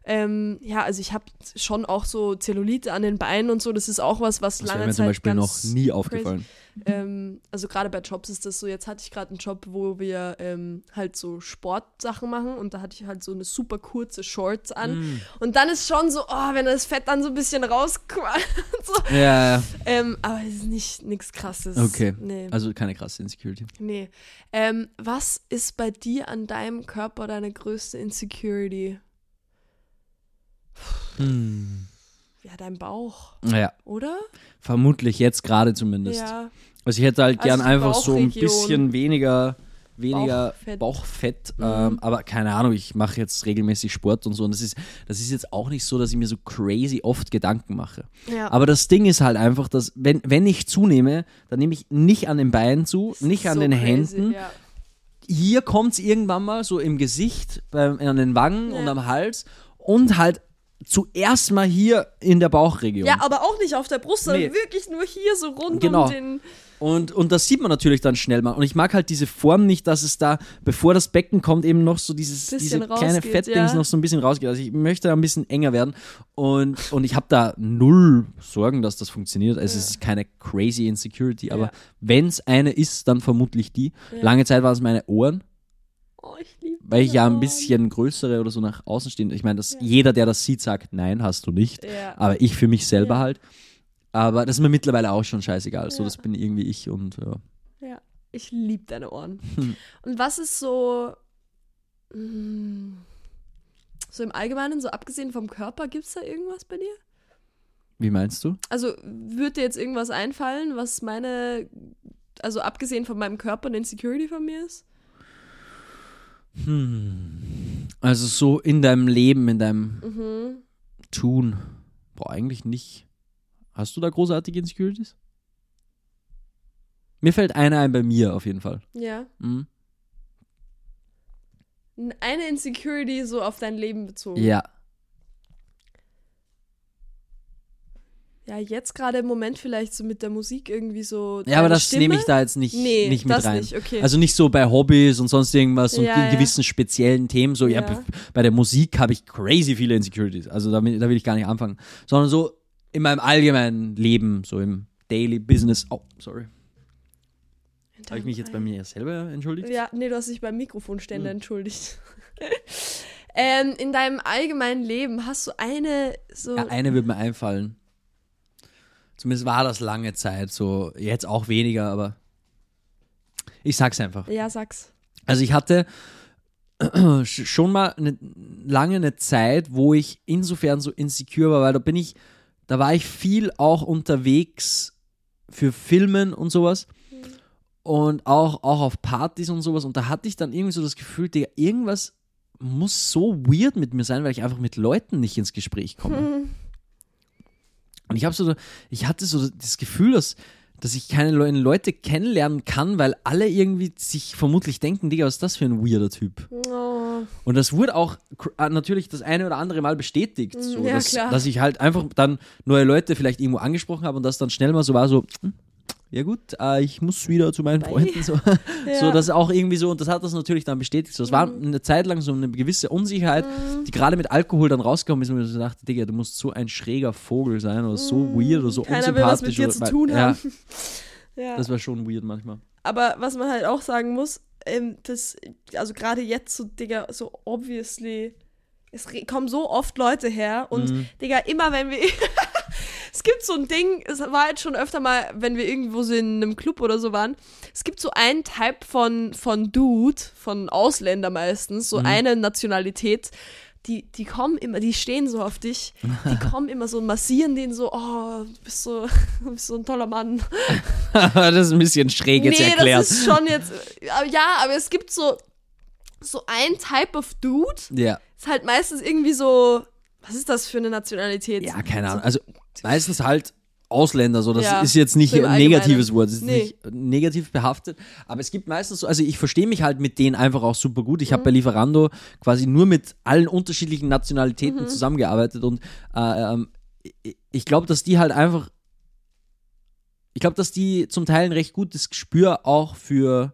Ähm, ja, also ich habe schon auch so Zellulite an den Beinen und so. Das ist auch was, was Das lange mir Zeit zum Beispiel noch nie crazy- aufgefallen. Ähm, also gerade bei Jobs ist das so, jetzt hatte ich gerade einen Job, wo wir ähm, halt so Sportsachen machen und da hatte ich halt so eine super kurze Shorts an. Mm. Und dann ist schon so, oh, wenn das Fett dann so ein bisschen rausquallt. (laughs) so. Ja, ja. ähm, aber es ist nicht nichts krasses. Okay. Nee. Also keine krasse Insecurity. nee. Ähm, was ist bei dir an deinem Körper deine größte Insecurity? Hm. Ja, dein Bauch, Naja, oder? vermutlich jetzt gerade zumindest. Ja. Also ich hätte halt Also gern einfach so ein bisschen weniger, weniger Bauchfett. Bauchfett. Mhm. Ähm, aber keine Ahnung, ich mache jetzt regelmäßig Sport und so. Und das ist, das ist jetzt auch nicht so, dass ich mir so crazy oft Gedanken mache. ja. Aber das Ding ist halt einfach, dass wenn, wenn ich zunehme, dann nehme ich nicht an den Beinen zu, nicht an So den crazy, Händen. Ja. Hier kommt es irgendwann mal so im Gesicht, beim, an den Wangen Ja. und am Hals und halt zuerst mal hier in der Bauchregion. ja, aber auch nicht auf der Brust, sondern Nee. wirklich nur hier so rund Genau. um den. Und, und das sieht man natürlich dann schnell mal. Und ich mag halt diese Form nicht, dass es da, bevor das Becken kommt, eben noch so dieses diese kleine rausgeht, Fettdings ja. noch so ein bisschen rausgeht. Also ich möchte da ein bisschen enger werden. Und, und ich habe da null Sorgen, dass das funktioniert. Also es ist keine crazy Insecurity, aber Ja. wenn es eine ist, dann vermutlich die. Lange Zeit waren es meine Ohren, Oh, ich liebe weil ich ja ein bisschen größere oder so nach außen stehen. Ich meine, dass jeder, der das sieht, sagt, nein, hast du nicht. Ja. Aber ich für mich selber Ja. halt. Aber das ist mir mittlerweile auch schon scheißegal. So, Ja. das bin irgendwie ich und ja. Ja, ich liebe deine Ohren. Hm. Und was ist so. mm, So im Allgemeinen, so abgesehen vom Körper, gibt es da irgendwas bei dir? Wie meinst du? Also, würde dir jetzt irgendwas einfallen, was meine. Also, abgesehen von meinem Körper, eine Insecurity von mir ist? Hm. Also so in deinem Leben, in deinem Mhm. Tun. Boah, eigentlich nicht. Hast du da großartige Insecurities? Mir fällt einer ein bei mir auf jeden Fall. Ja. Mhm. Eine Insecurity so auf dein Leben bezogen. Ja. Ja, jetzt gerade im Moment vielleicht so mit der Musik irgendwie so. Ja, aber das Stimme? nehme ich da jetzt nicht, Nee, nicht mit das rein. nicht, okay. Also nicht so bei Hobbys und sonst irgendwas und Ja, in ja. gewissen speziellen Themen. So, ja, Ja. bei der Musik habe ich crazy viele Insecurities. Also da, will- da will ich gar nicht anfangen. Sondern so in meinem allgemeinen Leben, so im Daily Business. Oh, sorry. Habe ich mich jetzt bei mir selber entschuldigt? Ja, nee, du hast dich beim Mikrofonständer Hm. entschuldigt. (laughs) ähm, in deinem allgemeinen Leben hast du eine so. Ja, eine wird mir einfallen. Zumindest war das lange Zeit so. Jetzt auch weniger, aber ich sag's einfach. Ja, sag's. Also ich hatte (clears throat) sch- schon mal eine, lange eine Zeit, wo ich insofern so insecure war, weil da bin ich, da war ich viel auch unterwegs für Filmen und sowas und auch, auch auf Partys und sowas und da hatte ich dann irgendwie so das Gefühl, Digga, irgendwas muss so weird mit mir sein, weil ich einfach mit Leuten nicht ins Gespräch komme. (laughs) Und ich habe so, ich hatte so das Gefühl, dass, dass ich keine Le Leute kennenlernen kann, weil alle irgendwie sich vermutlich denken, Digga, was ist das für ein weirder Typ? Oh, Und das wurde auch äh, natürlich das eine oder andere Mal bestätigt, so, Ja, dass, dass ich halt einfach dann neue Leute vielleicht irgendwo angesprochen habe und das dann schnell mal so war, so, hm, ja gut, äh, ich muss wieder zu meinen Bye. Freunden. So, (laughs) Ja. so das ist auch irgendwie so, und das hat das natürlich dann bestätigt. So, es war eine Zeit lang so eine gewisse Unsicherheit, die gerade mit Alkohol dann rausgekommen ist, und ich so dachte, Digga, du musst so ein schräger Vogel sein oder so weird oder so keiner will was unsympathisch. mit dir oder, zu tun ja, haben. (laughs) Ja. das war schon weird manchmal. Aber was man halt auch sagen muss, ähm, das, also gerade jetzt so, Digga, so obviously, es kommen so oft Leute her und, Mhm. Digga, immer wenn wir. (laughs) es gibt so ein Ding, es war jetzt schon öfter mal, wenn wir irgendwo so in einem Club oder so waren, es gibt so einen Type von, von Dude, von Ausländer meistens, Mhm. so eine Nationalität. Die, die kommen immer, die stehen so auf dich, die (laughs) kommen immer so und massieren den so, oh, du bist so, (laughs) du bist so ein toller Mann. (laughs) das ist ein bisschen schräg jetzt nee, erklärt. das ist schon jetzt. aber Ja, aber es gibt so, so ein Type of Dude. ja. Ist halt meistens irgendwie so. Was ist das für eine Nationalität? Ja, keine Ahnung. Also meistens halt Ausländer, so das Ja, ist jetzt nicht ein negatives. Wort, es ist Nee. nicht negativ behaftet, aber es gibt meistens so, also ich verstehe mich halt mit denen einfach auch super gut. Ich habe Mhm. bei Lieferando quasi nur mit allen unterschiedlichen Nationalitäten Mhm. zusammengearbeitet und äh, ähm, ich- glaube, dass die halt einfach, ich glaube, dass die zum Teil ein recht gutes Gespür auch für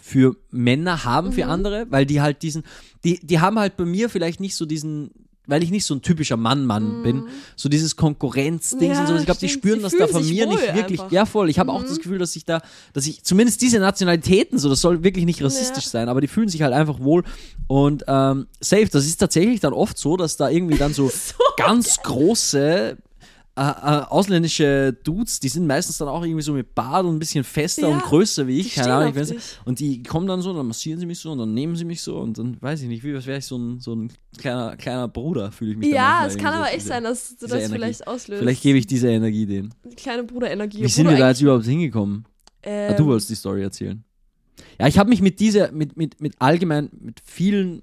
für Männer haben, für Mhm. andere, weil die halt diesen, die, die haben halt bei mir vielleicht nicht so diesen weil ich nicht so ein typischer Mann-Mann bin, so dieses Konkurrenzding Mhm. Ja, und so. Ich glaube, die spüren das da von mir nicht wirklich. einfach. Mhm. Ja, voll. Ich habe auch das Gefühl, dass ich da, dass ich zumindest diese Nationalitäten, so, das soll wirklich nicht rassistisch Ja. sein, aber die fühlen sich halt einfach wohl. Und ähm, safe, das ist tatsächlich dann oft so, dass da irgendwie dann so, (laughs) ganz große äh, äh, ausländische Dudes, die sind meistens dann auch irgendwie so mit Bart und ein bisschen fester Ja, und größer wie ich, keine Ahnung. Ich weiß, dich. nicht. und die kommen dann so, dann massieren sie mich so und dann nehmen sie mich so und dann weiß ich nicht, wie wäre ich so ein, so ein kleiner, kleiner Bruder, fühle ich mich Ja, es kann aber echt sein, dass du das Energie. vielleicht auslöst. Vielleicht gebe ich diese Energie denen. Die kleine Bruderenergie. Wie sind wir da jetzt überhaupt hingekommen? eigentlich- Ah, du ähm, wolltest die Story erzählen. Ja, ich habe mich mit dieser, mit, mit, mit allgemein, mit vielen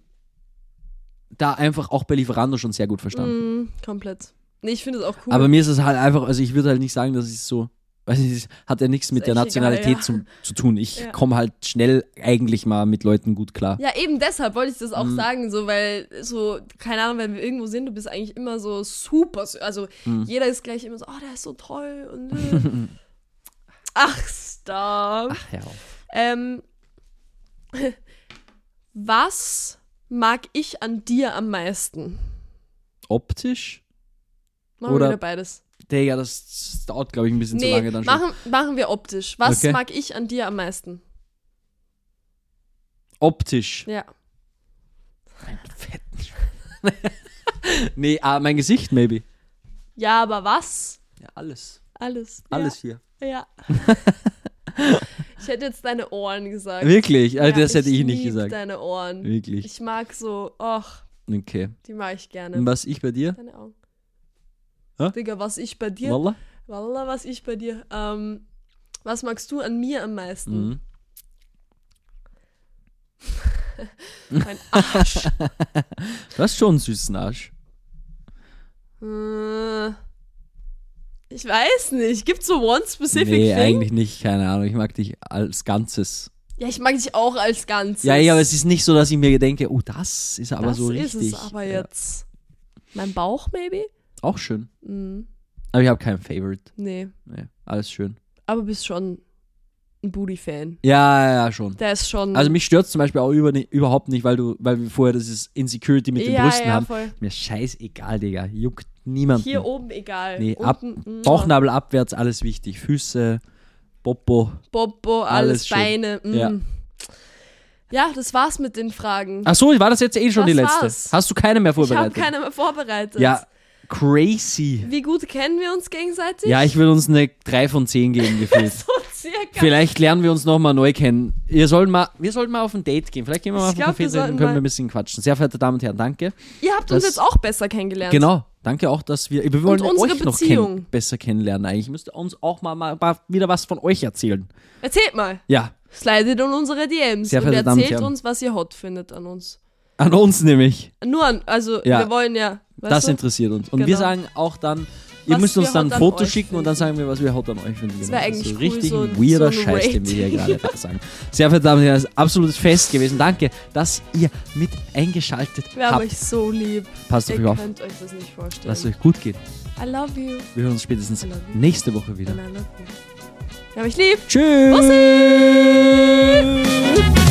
da einfach auch bei Lieferando schon sehr gut verstanden. Mm, komplett. Nee, ich finde es auch cool. Aber mir ist es halt einfach, also ich würde halt nicht sagen, dass ich so, weiß nicht, hat ja nichts mit der Nationalität egal, ja. zum, zu tun. Ich Ja. komme halt schnell eigentlich mal mit Leuten gut klar. ja, eben deshalb wollte ich das auch Mhm. sagen, so, weil so, keine Ahnung, wenn wir irgendwo sind, du bist eigentlich immer so super, also Mhm. jeder ist gleich immer so, oh, der ist so toll und (laughs) äh. Ach, stop. Ach ja. Ähm, (laughs) was mag ich an dir am meisten? Optisch? Machen Oder- wir wieder beides. Digga, das dauert, glaube ich, ein bisschen zu Nee, lange dann schon. machen, machen wir optisch. Was Okay. mag ich an dir am meisten? Optisch. Ja. Fetten (laughs) Nee, ah, mein Gesicht, maybe. Ja, aber was? Ja, alles. Alles. Alles hier. Ja. ja. (laughs) ich hätte jetzt deine Ohren gesagt. Wirklich? Also, Ja, das hätte ich nicht lieb gesagt. deine Ohren. Wirklich. Ich mag so, ach, Okay. die mag ich gerne. Und was ich bei dir? Deine Augen. Hä? Digga, was ich bei dir. Wallah? Wallah, was ich bei dir. Ähm, was magst du an mir am meisten? Mhm. (laughs) Mein Arsch. (laughs) Du hast schon einen süßen Arsch. Äh, ich weiß nicht. Gibt's so one specific nee, thing? eigentlich nicht. Keine Ahnung. Ich mag dich als Ganzes. Ja, ich mag dich auch als Ganzes. Ja, ja, aber es ist nicht so, dass ich mir denke, oh, das ist aber das so ist richtig. es aber Ja. jetzt. Mein Bauch, maybe? Auch schön. Mhm. Aber ich habe keinen Favorite. Nee. Nee, alles schön. Aber bist schon ein Booty-Fan. Ja, ja, ja, schon. Der ist schon. Also mich stört zum Beispiel auch über, überhaupt nicht, weil du, weil wir vorher dieses Insecurity mit den ja, Brüsten ja, haben. voll. Mir scheißegal, Digga. Juckt niemanden. Hier oben egal. Nee, ab, Unten, mm, Bauchnabel abwärts, alles wichtig. Füße, Popo. Bobo, alles, Alles. Beine. Mm. Ja. Ja. das war's mit den Fragen. Ach so, war das jetzt eh schon Das die letzte? war's. Hast du keine mehr ich habe vorbereitet? keine mehr vorbereitet. Ja, crazy. Wie gut kennen wir uns gegenseitig? Ja, ich würde uns eine 3 von 10 geben, (laughs) gefühlt. So circa. Vielleicht lernen wir uns nochmal neu kennen. Wir sollten mal, wir sollten mal auf ein Date gehen. Vielleicht gehen wir mal Ich auf glaub, wir trinken, sollten können wir ein bisschen quatschen. Sehr verehrte Damen und Herren, danke. Ihr habt uns Das- jetzt auch besser kennengelernt. Genau. Danke auch, dass wir, wir wollen unsere euch noch Beziehung. kenn, besser kennenlernen eigentlich. Ihr müsst uns auch mal, mal, mal wieder was von euch erzählen. Erzählt mal. Ja, Slidet in unsere DMs Sehr und und erzählt uns, was ihr hot findet an uns. An uns nämlich. Nur an, also Ja. wir wollen ja. Das du? interessiert uns. Und Genau. wir sagen auch dann, ihr Was müsst uns wir dann ein Foto schicken und dann finden. sagen wir, was wir hot an euch finden. Das Genau. wär ist eigentlich so cool, richtig so ein- weirder so ein Scheiß, den wir hier gerade sagen. Sehr verehrte Damen und Herren, das ist absolutes Fest gewesen. Danke, dass ihr mit eingeschaltet Wir haben habt. euch so lieb. Passt auf Ihr euch auf, könnt euch das nicht vorstellen. lasst euch gut gehen. I love you. Wir hören uns spätestens nächste Woche wieder. And I love you. Wir haben euch lieb. Tschüss. Bussi.